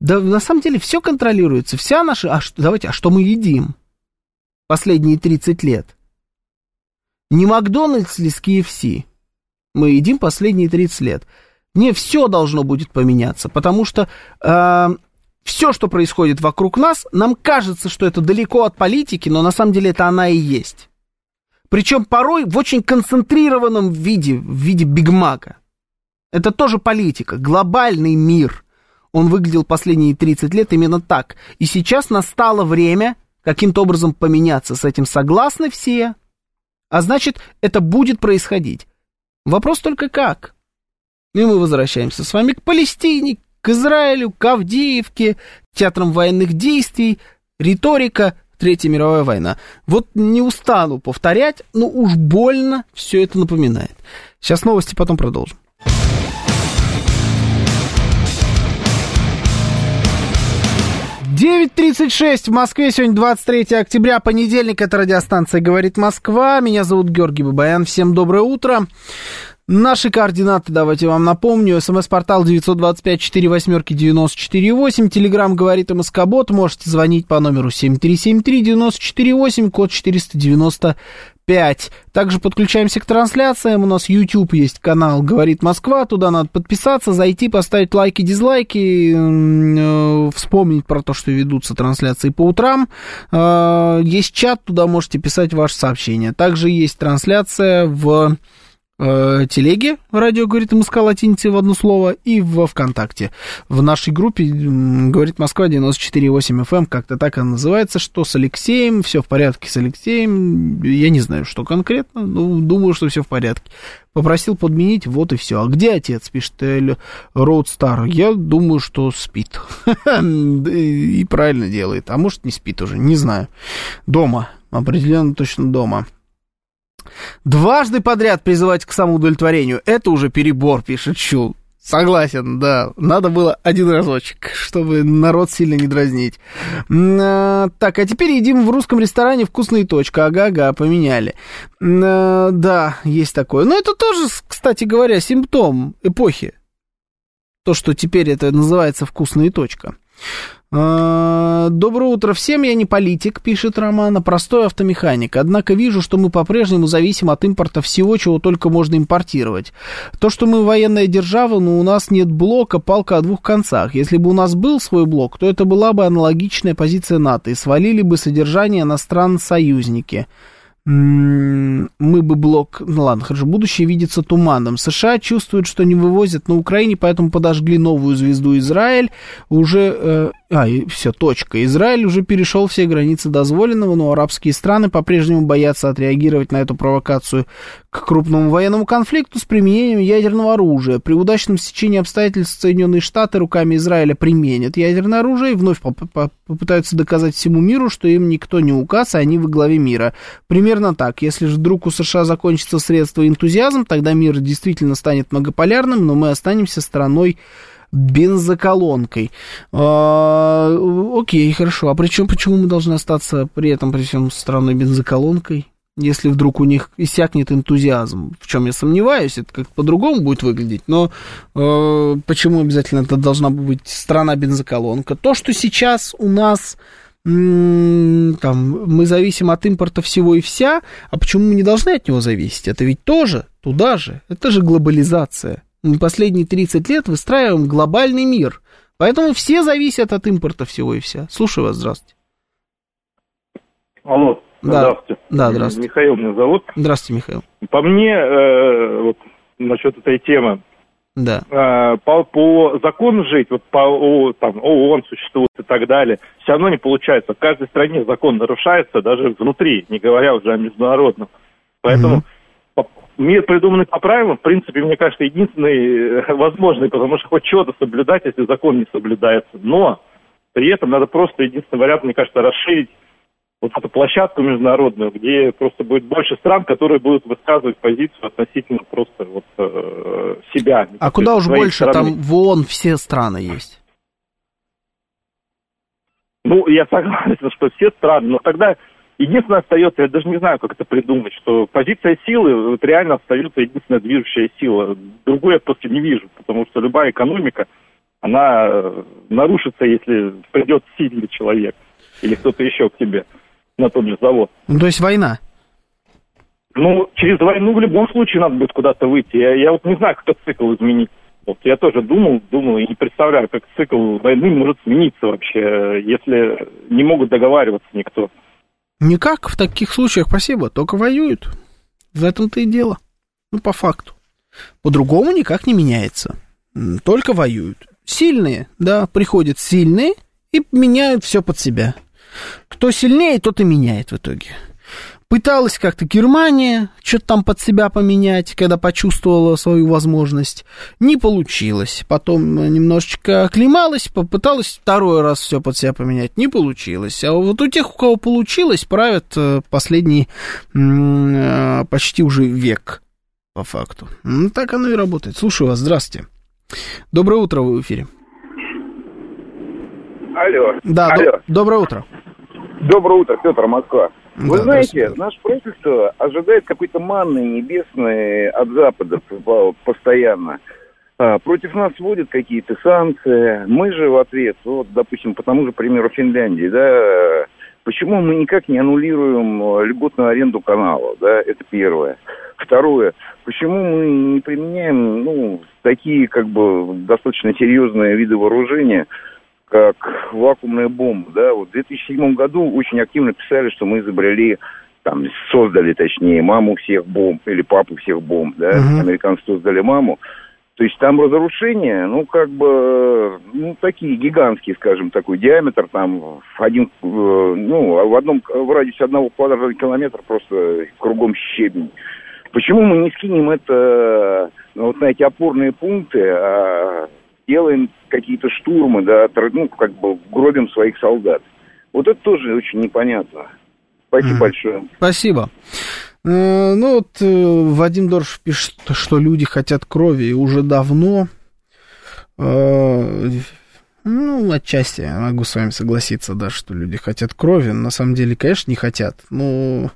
Да на самом деле все контролируется. Вся наша... А что, давайте, а что мы едим? Последние 30 лет. Не Макдональдс ли с KFC? Мы едим последние 30 лет. Не все должно будет поменяться, потому что э, все, что происходит вокруг нас, нам кажется, что это далеко от политики, но на самом деле это она и есть. Причем порой в очень концентрированном виде, в виде бигмака. Это тоже политика, глобальный мир. Он выглядел последние 30 лет именно так. И сейчас настало время каким-то образом поменяться. С этим согласны все. А значит, это будет происходить. Вопрос только как. И мы возвращаемся с вами к Палестине, к Израилю, к Авдеевке, театрам военных действий, риторика, Третья мировая война. Вот не устану повторять, но уж больно все это напоминает. Сейчас новости, потом продолжим. 9.36 в Москве, сегодня 23 октября, понедельник, это радиостанция «Говорит Москва». Меня зовут Георгий Бабаян, всем доброе утро. Наши координаты, давайте вам напомню. СМС-портал 925-48-94-8. Телеграмм говорит МСК-бот. Можете звонить по номеру 7373-94-8, код 495. Также подключаемся к трансляциям. У нас YouTube есть канал «Говорит Москва». Туда надо подписаться, зайти, поставить лайки, дизлайки, э, вспомнить про то, что ведутся трансляции по утрам. Э, есть чат, туда можете писать ваши сообщения. Также есть трансляция в э, телеге радио говорит МСК латиницей в одно слово и во ВКонтакте. В нашей группе говорит Москва 94,8 FM, эм, как-то так она называется, что с Алексеем, все в порядке с Алексеем, я не знаю, что конкретно, но думаю, что все в порядке. Попросил подменить, вот и все. А где отец, пишет Роудстар? Я думаю, что спит. И правильно делает. А может, не спит уже, не знаю. Дома, определенно точно дома. Дважды подряд призывать к самоудовлетворению – это уже перебор, пишет Чул. Согласен, да. Надо было один разочек, чтобы народ сильно не дразнить. А, так, а теперь едим в русском ресторане «Вкусная точка». Ага-ага, поменяли. А, да, есть такое. Но это тоже, кстати говоря, симптом эпохи. То, что теперь это называется вкусная точка. А, Доброе утро всем, я не политик, пишет Роман, а простой автомеханик. Однако вижу, что мы по-прежнему зависим от импорта всего, чего только можно импортировать. То, что мы военная держава, но у нас нет блока, палка о двух концах. Если бы у нас был свой блок, то это была бы аналогичная позиция НАТО, и свалили бы содержание на стран-союзники мы бы блок... Ну ладно, хорошо, будущее видится туманом. США чувствуют, что не вывозят на Украине, поэтому подожгли новую звезду Израиль. Уже... Э, а, и все, точка. Израиль уже перешел все границы дозволенного, но арабские страны по-прежнему боятся отреагировать на эту провокацию к крупному военному конфликту с применением ядерного оружия. При удачном стечении обстоятельств Соединенные Штаты руками Израиля применят ядерное оружие и вновь попытаются доказать всему миру, что им никто не указ, а они во главе мира. Примерно так. Если же вдруг у США закончится средство энтузиазм, тогда мир действительно станет многополярным, но мы останемся страной бензоколонкой. А, окей, хорошо. А причем, почему мы должны остаться при этом, при всем страной бензоколонкой? Если вдруг у них иссякнет энтузиазм, в чем я сомневаюсь, это как по-другому будет выглядеть, но э, почему обязательно это должна быть страна бензоколонка? То, что сейчас у нас там, мы зависим от импорта всего и вся, а почему мы не должны от него зависеть? Это ведь тоже туда же, это же глобализация последние 30 лет выстраиваем глобальный мир. Поэтому все зависят от импорта всего и вся. Слушаю вас, здравствуйте. Алло, да. здравствуйте. Да, здравствуйте. Михаил меня зовут. Здравствуйте, Михаил. По мне, э, вот насчет этой темы, да. Э, по, по закону жить, вот по о, там, ООН существует и так далее, все равно не получается. В каждой стране закон нарушается, даже внутри, не говоря уже о международном. Поэтому угу мир, придуманный по правилам, в принципе, мне кажется, единственный э, возможный, потому что хоть что-то соблюдать, если закон не соблюдается. Но при этом надо просто, единственный вариант, мне кажется, расширить вот эту площадку международную, где просто будет больше стран, которые будут высказывать позицию относительно просто вот э, себя. А куда уж больше, страны. там в ООН все страны есть. Ну, я согласен, что все страны, но тогда Единственное остается, я даже не знаю, как это придумать, что позиция силы вот реально остается единственная движущая сила. Другой я просто не вижу, потому что любая экономика, она э, нарушится, если придет сильный человек или кто-то еще к тебе на тот же завод. Ну, то есть война? Ну, через войну в любом случае надо будет куда-то выйти. Я, я вот не знаю, как этот цикл изменить. Вот я тоже думал, думал и не представляю, как цикл войны может смениться вообще, если не могут договариваться никто. Никак в таких случаях, спасибо, только воюют. В этом-то и дело. Ну, по факту. По-другому никак не меняется. Только воюют. Сильные, да, приходят сильные и меняют все под себя. Кто сильнее, тот и меняет в итоге. Пыталась как-то Германия что-то там под себя поменять, когда почувствовала свою возможность. Не получилось. Потом немножечко оклемалась, попыталась второй раз все под себя поменять. Не получилось. А вот у тех, у кого получилось, правят э, последний э, почти уже век, по факту. Ну, так оно и работает. Слушаю вас. Здравствуйте. Доброе утро, вы в эфире. Алло. Да, Алло. До- доброе утро. Доброе утро, Петр, Москва. Вы Да, знаете, наше правительство ожидает какой-то манны небесной от Запада постоянно. А, против нас вводят какие-то санкции. Мы же в ответ, вот, допустим, по тому же примеру Финляндии, да, почему мы никак не аннулируем льготную аренду канала, да, это первое. Второе, почему мы не применяем, ну, такие, как бы, достаточно серьезные виды вооружения, как вакуумная бомба, да, вот в 2007 году очень активно писали, что мы изобрели, там, создали, точнее, маму всех бомб, или папу всех бомб, да, uh-huh. американцы создали маму, то есть там разрушения, ну, как бы, ну, такие гигантские, скажем, такой диаметр, там, в один, э, ну, в одном, в радиусе одного квадратного километра просто кругом щебень. Почему мы не скинем это, ну, вот на эти опорные пункты, а делаем какие-то штурмы, да, ну, как бы гробим своих солдат. Вот это тоже очень непонятно. Спасибо mm. большое. Спасибо. Ну вот э, Вадим Дорш пишет, что люди хотят крови уже давно. Э, ну, отчасти я могу с вами согласиться, да, что люди хотят крови. На самом деле, конечно, не хотят. Но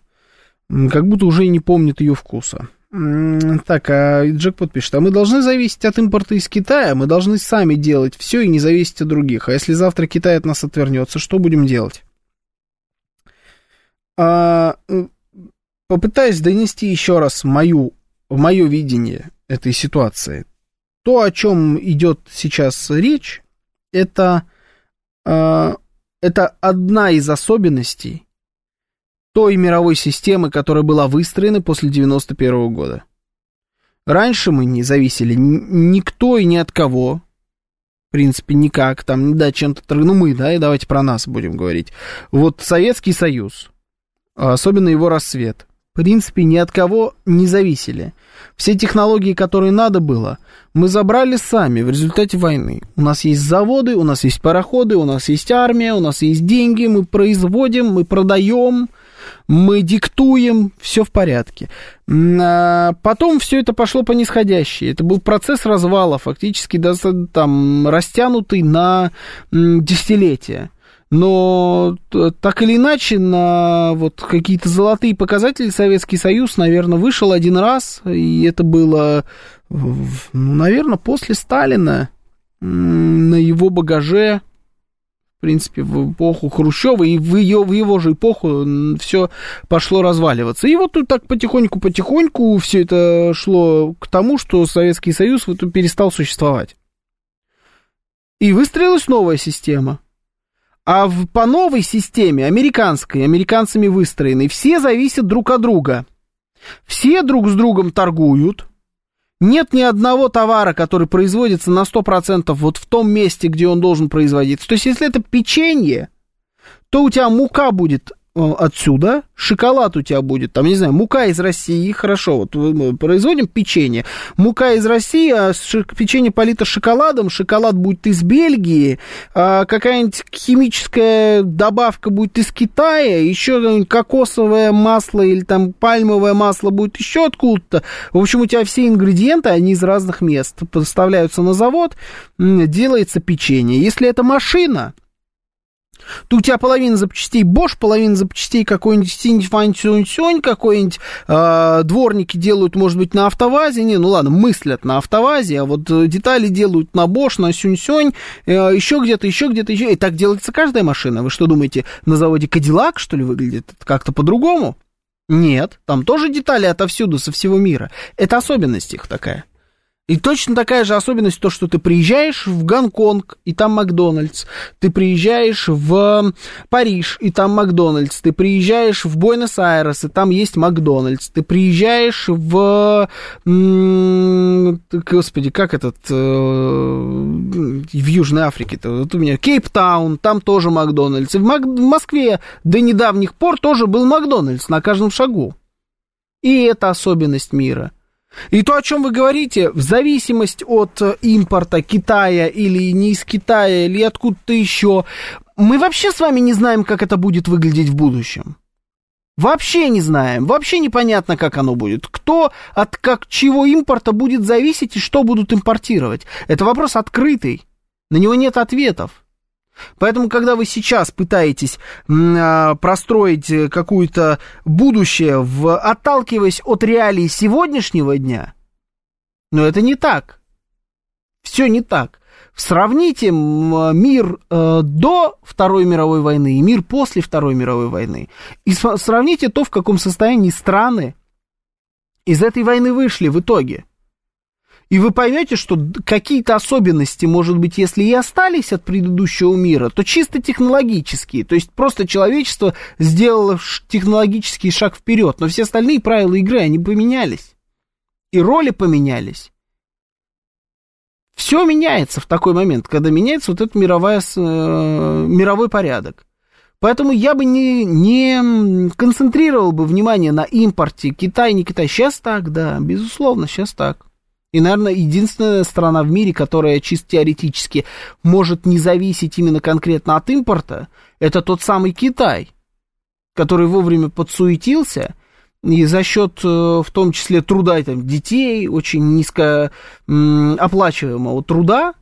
как будто уже и не помнят ее вкуса. Так, а Джекпот пишет, а мы должны зависеть от импорта из Китая, мы должны сами делать все и не зависеть от других. А если завтра Китай от нас отвернется, что будем делать? А, попытаюсь донести еще раз мою, мое видение этой ситуации. То, о чем идет сейчас речь, это, а, это одна из особенностей той мировой системы, которая была выстроена после 91 года. Раньше мы не зависели никто и ни от кого. В принципе, никак. Там, да, чем-то... Ну, мы, да, и давайте про нас будем говорить. Вот Советский Союз, особенно его рассвет, в принципе, ни от кого не зависели. Все технологии, которые надо было, мы забрали сами в результате войны. У нас есть заводы, у нас есть пароходы, у нас есть армия, у нас есть деньги, мы производим, мы продаем, мы диктуем, все в порядке. А потом все это пошло по нисходящей. Это был процесс развала, фактически там, растянутый на десятилетия. Но так или иначе, на вот какие-то золотые показатели Советский Союз, наверное, вышел один раз, и это было, ну, наверное, после Сталина на его багаже в принципе, в эпоху Хрущева, и в, ее, в его же эпоху все пошло разваливаться. И вот тут так потихоньку-потихоньку все это шло к тому, что Советский Союз вот перестал существовать. И выстроилась новая система. А в, по новой системе, американской, американцами выстроенной, все зависят друг от друга. Все друг с другом торгуют, нет ни одного товара, который производится на 100% вот в том месте, где он должен производиться. То есть, если это печенье, то у тебя мука будет отсюда, шоколад у тебя будет, там, не знаю, мука из России, хорошо, вот мы производим печенье, мука из России, а печенье полито шоколадом, шоколад будет из Бельгии, а какая-нибудь химическая добавка будет из Китая, еще кокосовое масло или там пальмовое масло будет еще откуда-то. В общем, у тебя все ингредиенты, они из разных мест поставляются на завод, делается печенье. Если это машина, то у тебя половина запчастей Bosch, половина запчастей какой-нибудь Синь-Фань-Сюнь-Сюнь, какой-нибудь э, дворники делают, может быть, на автовазе, не, ну ладно, мыслят на автовазе, а вот э, детали делают на Bosch, на Сюнь-Сюнь, э, еще где-то, еще где-то, еще, и так делается каждая машина. Вы что думаете, на заводе Кадиллак, что ли, выглядит как-то по-другому? Нет, там тоже детали отовсюду, со всего мира. Это особенность их такая. И точно такая же особенность то, что ты приезжаешь в Гонконг, и там Макдональдс. Ты приезжаешь в Париж, и там Макдональдс. Ты приезжаешь в Буэнос-Айрес, и там есть Макдональдс. Ты приезжаешь в... Господи, как этот... Э, в Южной Африке-то? Вот у меня Кейптаун, там тоже Макдональдс. И в, Мак... в Москве до недавних пор тоже был Макдональдс на каждом шагу. И это особенность мира – и то, о чем вы говорите, в зависимости от э, импорта Китая или не из Китая, или откуда-то еще, мы вообще с вами не знаем, как это будет выглядеть в будущем. Вообще не знаем, вообще непонятно, как оно будет. Кто от как чего импорта будет зависеть и что будут импортировать. Это вопрос открытый, на него нет ответов. Поэтому, когда вы сейчас пытаетесь а, простроить э, какое-то будущее, в, отталкиваясь от реалий сегодняшнего дня, но это не так. Все не так. Сравните мир э, до Второй мировой войны и мир после Второй мировой войны. И сравните то, в каком состоянии страны из этой войны вышли в итоге. И вы поймете, что какие-то особенности, может быть, если и остались от предыдущего мира, то чисто технологические. То есть просто человечество сделало технологический шаг вперед, но все остальные правила игры, они поменялись. И роли поменялись. Все меняется в такой момент, когда меняется вот этот мировая, э, мировой порядок. Поэтому я бы не, не концентрировал бы внимание на импорте Китай, не Китай. Сейчас так, да, безусловно, сейчас так. И, наверное, единственная страна в мире, которая чисто теоретически может не зависеть именно конкретно от импорта, это тот самый Китай, который вовремя подсуетился и за счет, э, в том числе, труда там, детей, очень низко оплачиваемого труда,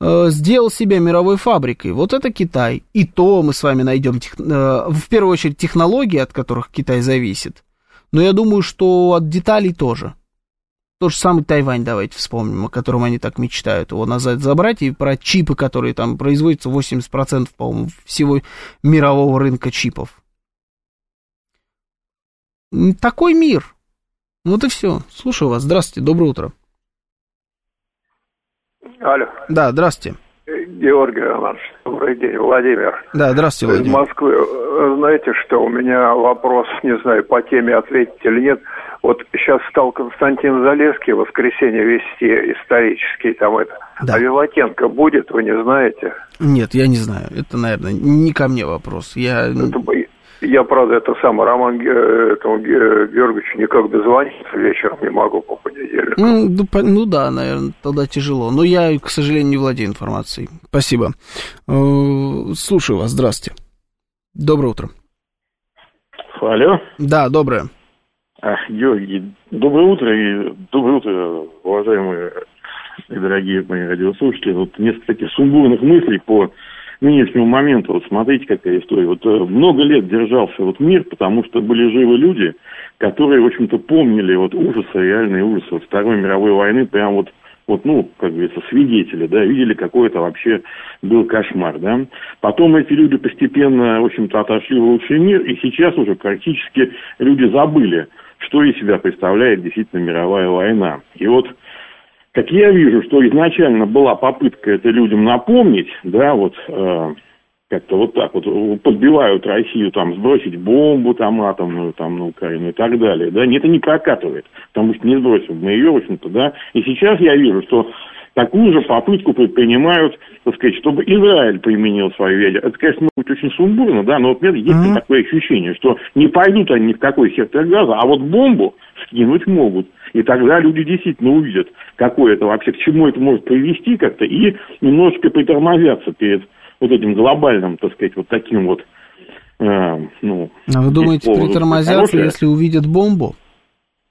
э, сделал себя мировой фабрикой. Вот это Китай. И то мы с вами найдем, тех... Э, в первую очередь, технологии, от которых Китай зависит. Но я думаю, что от деталей тоже. Тот же самый Тайвань давайте вспомним, о котором они так мечтают его назад забрать, и про чипы, которые там производятся, 80%, по-моему, всего мирового рынка чипов. Такой мир. Вот и все. Слушаю вас. Здравствуйте, доброе утро. Алло. Да, здравствуйте. Георгий Романович, добрый день, Владимир. Да, здравствуйте, Владимир. Из Москвы. Знаете, что у меня вопрос, не знаю, по теме ответить или нет. Вот сейчас стал Константин Залеский в воскресенье вести исторический там это. Да. А Виватенко будет, вы не знаете? Нет, я не знаю. Это, наверное, не ко мне вопрос. Я... Это, я, правда, это самое, Роман этому Георгиевичу никак дозвониться вечером не могу по понедельникам. Ну, ну да, наверное, тогда тяжело. Но я, к сожалению, не владею информацией. Спасибо. Э, слушаю вас, здрасте. Доброе утро. Алло. Да, доброе. А, Георгий, доброе утро и доброе утро, уважаемые и дорогие мои радиослушатели. Вот несколько таких сумбурных мыслей по нынешнему моменту, вот смотрите, какая история. Вот э, много лет держался вот мир, потому что были живы люди, которые, в общем-то, помнили вот ужасы, реальные ужасы вот Второй мировой войны, прям вот вот, ну, как говорится, свидетели, да, видели, какой это вообще был кошмар, да. Потом эти люди постепенно, в общем-то, отошли в лучший мир, и сейчас уже практически люди забыли, что из себя представляет действительно мировая война. И вот как я вижу, что изначально была попытка это людям напомнить, да, вот э, как-то вот так вот подбивают Россию там сбросить бомбу там атомную там на Украину и так далее, да, это не прокатывает, потому что не сбросим мы ее, в общем-то, да, и сейчас я вижу, что такую же попытку предпринимают, так сказать, чтобы Израиль применил свою ядерную. Это, конечно, может быть очень сумбурно, да, но вот меня есть mm-hmm. такое ощущение, что не пойдут они ни в какой сектор газа, а вот бомбу скинуть могут. И тогда люди действительно увидят, какое это вообще, к чему это может привести как-то, и немножечко притормозятся перед вот этим глобальным, так сказать, вот таким вот, э, ну... А вы думаете, притормозятся, хорошее. если увидят бомбу?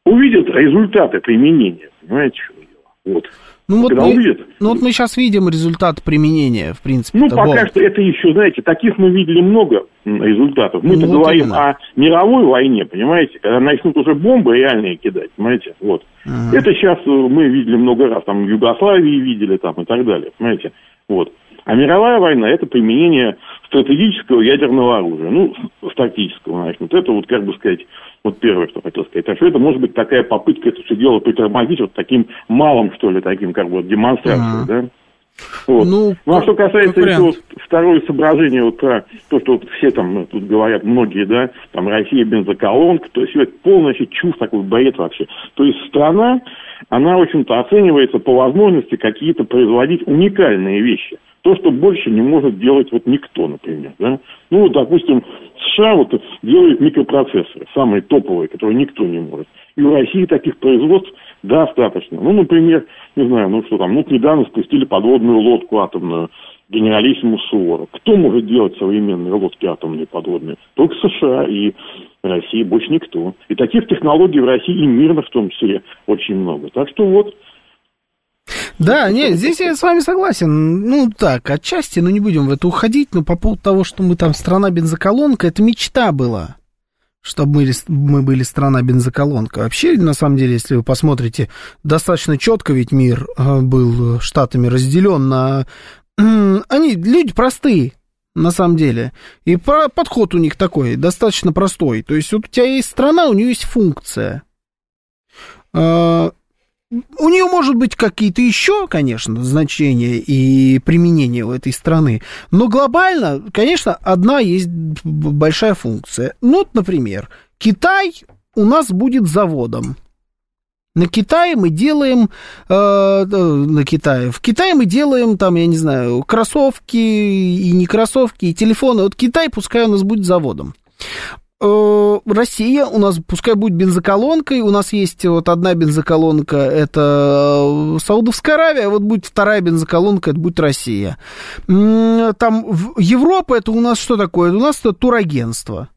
Увидят результаты применения, понимаете, что дело. Вот. Ну вот, мы, увидят. ну вот мы сейчас видим результат применения, в принципе. Ну, пока бомб. что это еще, знаете, таких мы видели много результатов. Мы-то ну, говорим именно. о мировой войне, понимаете, когда начнут уже бомбы реальные кидать, понимаете, вот. Ага. Это сейчас э, мы видели много раз, там в Югославии видели там и так далее, понимаете, вот. А мировая война – это применение стратегического ядерного оружия, ну, стратегического, значит, вот это вот, как бы сказать, вот первое, что хотел сказать. А что это может быть такая попытка это все дело притормозить вот таким малым, что ли, таким, как бы, вот, демонстрацией, да? Вот. Ну, ну, а что касается еще второе соображение, вот про то, что вот все там ну, тут говорят, многие, да, там Россия бензоколонка, то есть это полностью чушь такой бред вообще. То есть страна, она, в общем-то, оценивается по возможности какие-то производить уникальные вещи – то, что больше не может делать вот никто, например. Да? Ну, вот, допустим, США вот делают микропроцессоры, самые топовые, которые никто не может. И у России таких производств достаточно. Ну, например, не знаю, ну что там, ну, недавно спустили подводную лодку атомную, генералиссимус Суворов. Кто может делать современные лодки атомные подводные? Только США и Россия, больше никто. И таких технологий в России и мирно в том числе очень много. Так что вот, да, нет, здесь я с вами согласен. Ну, так, отчасти, но не будем в это уходить. Но по поводу того, что мы там страна бензоколонка, это мечта была чтобы мы, мы были страна бензоколонка. Вообще, на самом деле, если вы посмотрите, достаточно четко ведь мир а, был штатами разделен на... Они люди простые, на самом деле. И подход у них такой, достаточно простой. То есть вот у тебя есть страна, у нее есть функция. У нее может быть какие-то еще, конечно, значения и применения у этой страны, но глобально, конечно, одна есть большая функция. Ну, вот, например, Китай у нас будет заводом. На Китае мы делаем, э, э, на Китае, в Китае мы делаем там, я не знаю, кроссовки и не кроссовки, и телефоны. Вот Китай пускай у нас будет заводом. Э, Россия у нас пускай будет бензоколонкой, у нас есть вот одна бензоколонка, это э, Саудовская Аравия, вот будет вторая бензоколонка, это будет Россия. Там Европа, это у нас что такое? Это у нас это турагентство,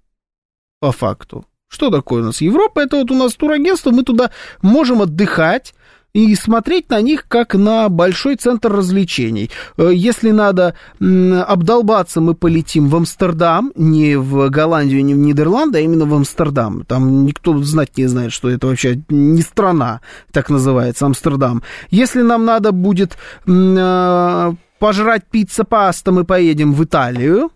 по факту. Что такое у нас Европа? Это вот у нас турагентство, мы туда можем отдыхать, и смотреть на них как на большой центр развлечений. Э, если надо обдолбаться, мы полетим в Амстердам, не в Голландию, не в Нидерланды, а именно в Амстердам. Там никто знать не знает, что это вообще не страна, так называется, Амстердам. Если нам надо будет э, пожрать пицца-паста, мы поедем в Италию,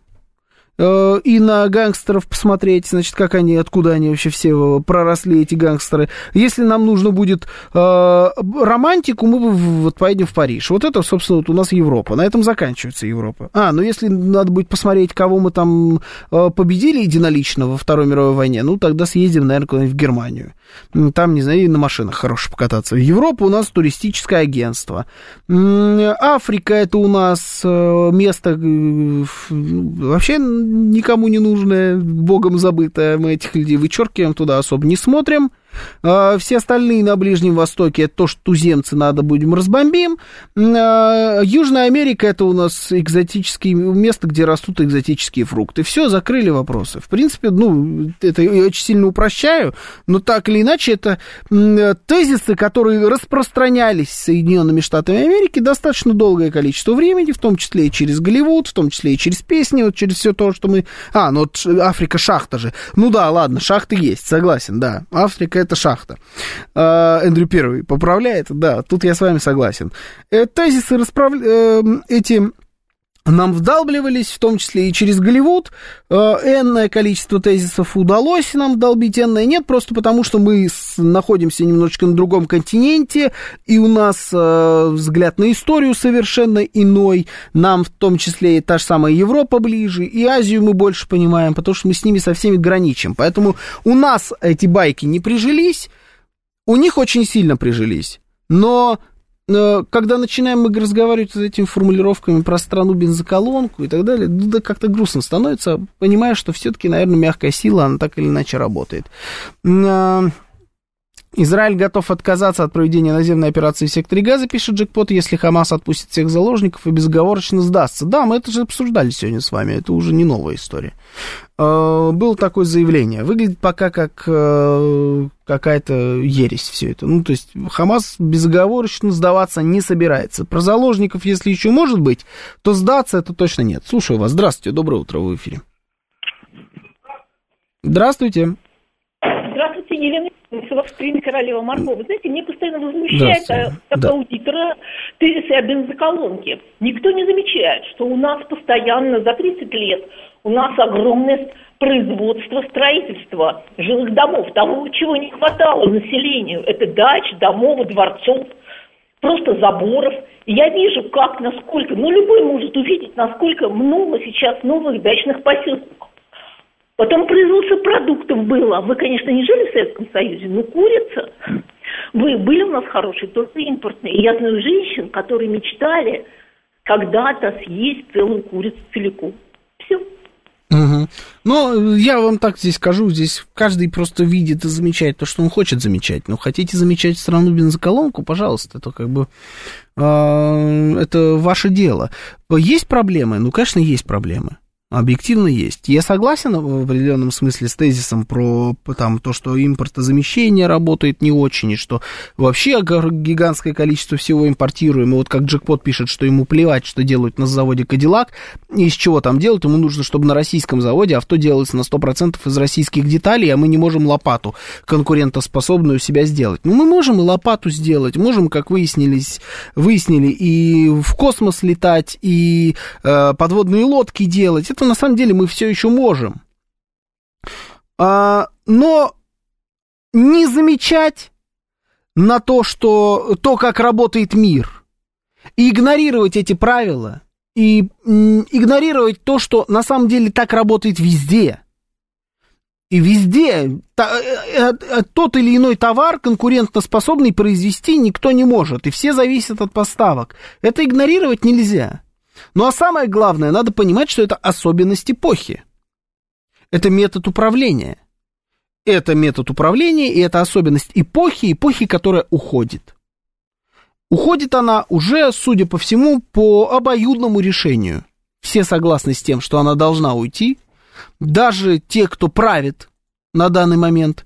и на гангстеров посмотреть, значит, как они, откуда они вообще все проросли, эти гангстеры. Если нам нужно будет э, романтику, мы вот поедем в Париж. Вот это, собственно, вот у нас Европа. На этом заканчивается Европа. А, ну если надо будет посмотреть, кого мы там э, победили единолично во Второй мировой войне, ну тогда съездим, наверное, куда-нибудь в Германию. Там, не знаю, и на машинах хорошо покататься. Европа у нас туристическое агентство. Африка это у нас э, место э, вообще никому не нужное, богом забытое. Мы этих людей вычеркиваем, туда особо не смотрим. А, все остальные на Ближнем Востоке, это то, что туземцы надо будем разбомбим. А, Южная Америка, это у нас экзотические место, где растут экзотические фрукты. Все, закрыли вопросы. В принципе, ну, это я очень сильно упрощаю, но так или иначе, это тезисы, которые распространялись Соединенными Штатами Америки достаточно долгое количество времени, в том числе и через Голливуд, в том числе и через песни, вот через все то, что мы... А, ну вот Африка шахта же. Ну да, ладно, шахты есть, согласен, да. Африка это шахта. А, Эндрю Первый поправляет, да, тут я с вами согласен. Э, тезисы расправ... Э, эти нам вдалбливались, в том числе и через Голливуд. Э, энное количество тезисов удалось нам вдолбить, энное нет, просто потому что мы находимся немножечко на другом континенте, и у нас взгляд на историю совершенно иной. Нам в том числе и та же самая Европа ближе, и Азию мы больше понимаем, потому что мы с ними со всеми граничим. Поэтому у нас эти байки не прижились, у них очень сильно прижились. Но когда начинаем мы разговаривать с этими формулировками про страну бензоколонку и так далее, ну, да как-то грустно становится, понимая, что все-таки, наверное, мягкая сила, она так или иначе работает. Израиль готов отказаться от проведения наземной операции в секторе Газа, пишет Джекпот, если Хамас отпустит всех заложников и безоговорочно сдастся. Да, мы это же обсуждали сегодня с вами, это уже не новая история. Э, было такое заявление. Выглядит пока как э, какая-то ересь все это. Ну, то есть Хамас безоговорочно сдаваться не собирается. Про заложников, если еще может быть, то сдаться это точно нет. Слушаю вас. Здравствуйте, доброе утро, в эфире. Здравствуйте. Здравствуйте, Елена Севастопольская королева Марго. Вы знаете, мне постоянно возмущает как да. аудитора тезисы о бензоколонке. Никто не замечает, что у нас постоянно за 30 лет у нас огромное производство строительства жилых домов. Того, чего не хватало населению. Это дач, домов, дворцов, просто заборов. И я вижу, как, насколько, ну, любой может увидеть, насколько много сейчас новых дачных поселков. Потом производство продуктов было. Вы, конечно, не жили в Советском Союзе, но курица. Вы были у нас хорошие, только импортные. И я знаю женщин, которые мечтали когда-то съесть целую курицу целиком. Все. Угу. Ну, я вам так здесь скажу, здесь каждый просто видит и замечает то, что он хочет замечать. Но хотите замечать страну бензоколонку, пожалуйста, это как бы э, это ваше дело. Есть проблемы? Ну, конечно, есть проблемы объективно есть. Я согласен в определенном смысле с тезисом про там, то, что импортозамещение работает не очень, и что вообще гигантское количество всего импортируем. И вот как Джекпот пишет, что ему плевать, что делают на заводе Кадиллак, и из чего там делают, ему нужно, чтобы на российском заводе авто делалось на 100% из российских деталей, а мы не можем лопату конкурентоспособную себя сделать. Ну, мы можем и лопату сделать, можем, как выяснились, выяснили, и в космос летать, и э, подводные лодки делать это на самом деле мы все еще можем. А, но не замечать на то, что то, как работает мир, и игнорировать эти правила, и игнорировать то, что на самом деле так работает везде. И везде та, э, э, тот или иной товар конкурентоспособный произвести никто не может, и все зависят от поставок. Это игнорировать нельзя. Ну а самое главное, надо понимать, что это особенность эпохи. Это метод управления. Это метод управления, и это особенность эпохи, эпохи, которая уходит. Уходит она уже, судя по всему, по обоюдному решению. Все согласны с тем, что она должна уйти. Даже те, кто правит на данный момент,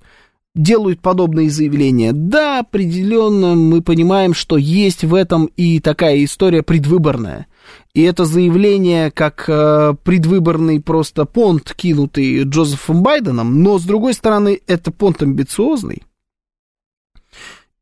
делают подобные заявления. Да, определенно мы понимаем, что есть в этом и такая история предвыборная. И это заявление как э, предвыборный просто понт, кинутый Джозефом Байденом, но, с другой стороны, это понт амбициозный.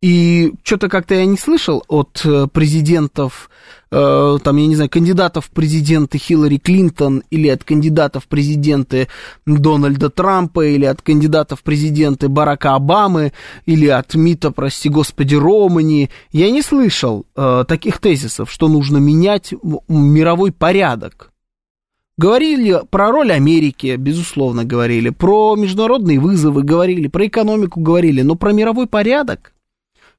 И что-то как-то я не слышал от э, президентов, э, там, я не знаю, кандидатов в президенты Хиллари Клинтон или от кандидатов в президенты Дональда Трампа или от кандидатов в президенты Барака Обамы или от МИТа, прости господи, Романи. Я не слышал э, таких тезисов, что нужно менять мировой порядок. Говорили про роль Америки, безусловно, говорили, про международные вызовы говорили, про экономику говорили, но про мировой порядок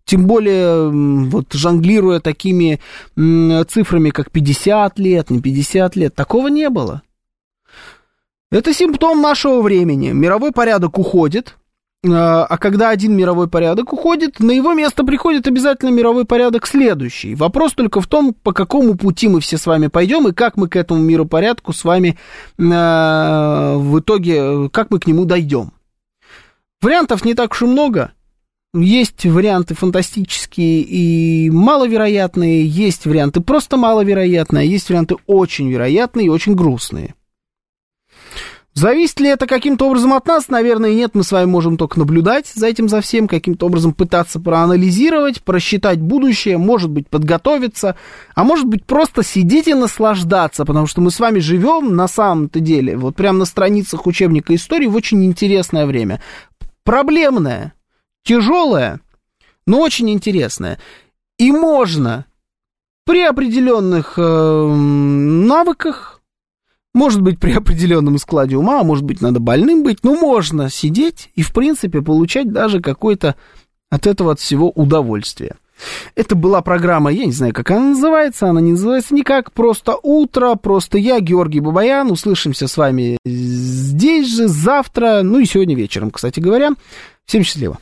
тем более, вот жонглируя такими цифрами, как 50 лет, не 50 лет, такого не было. Это симптом нашего времени. Мировой порядок уходит, а, а когда один мировой порядок уходит, на его место приходит обязательно мировой порядок следующий. Вопрос только в том, по какому пути мы все с вами пойдем и как мы к этому миропорядку с вами а, в итоге, как мы к нему дойдем. Вариантов не так уж и много. Есть варианты фантастические и маловероятные, есть варианты просто маловероятные, а есть варианты очень вероятные и очень грустные. Зависит ли это каким-то образом от нас? Наверное, нет. Мы с вами можем только наблюдать за этим за всем, каким-то образом пытаться проанализировать, просчитать будущее, может быть, подготовиться, а может быть, просто сидеть и наслаждаться, потому что мы с вами живем на самом-то деле, вот прямо на страницах учебника истории в очень интересное время. Проблемное, тяжелая, но очень интересная. И можно при определенных э, навыках, может быть, при определенном складе ума, а может быть, надо больным быть, но можно сидеть и, в принципе, получать даже какое-то от этого от всего удовольствие. Это была программа, я не знаю, как она называется, она не называется никак, просто утро, просто я, Георгий Бабаян, услышимся с вами здесь же завтра, ну и сегодня вечером, кстати говоря. Всем счастливо.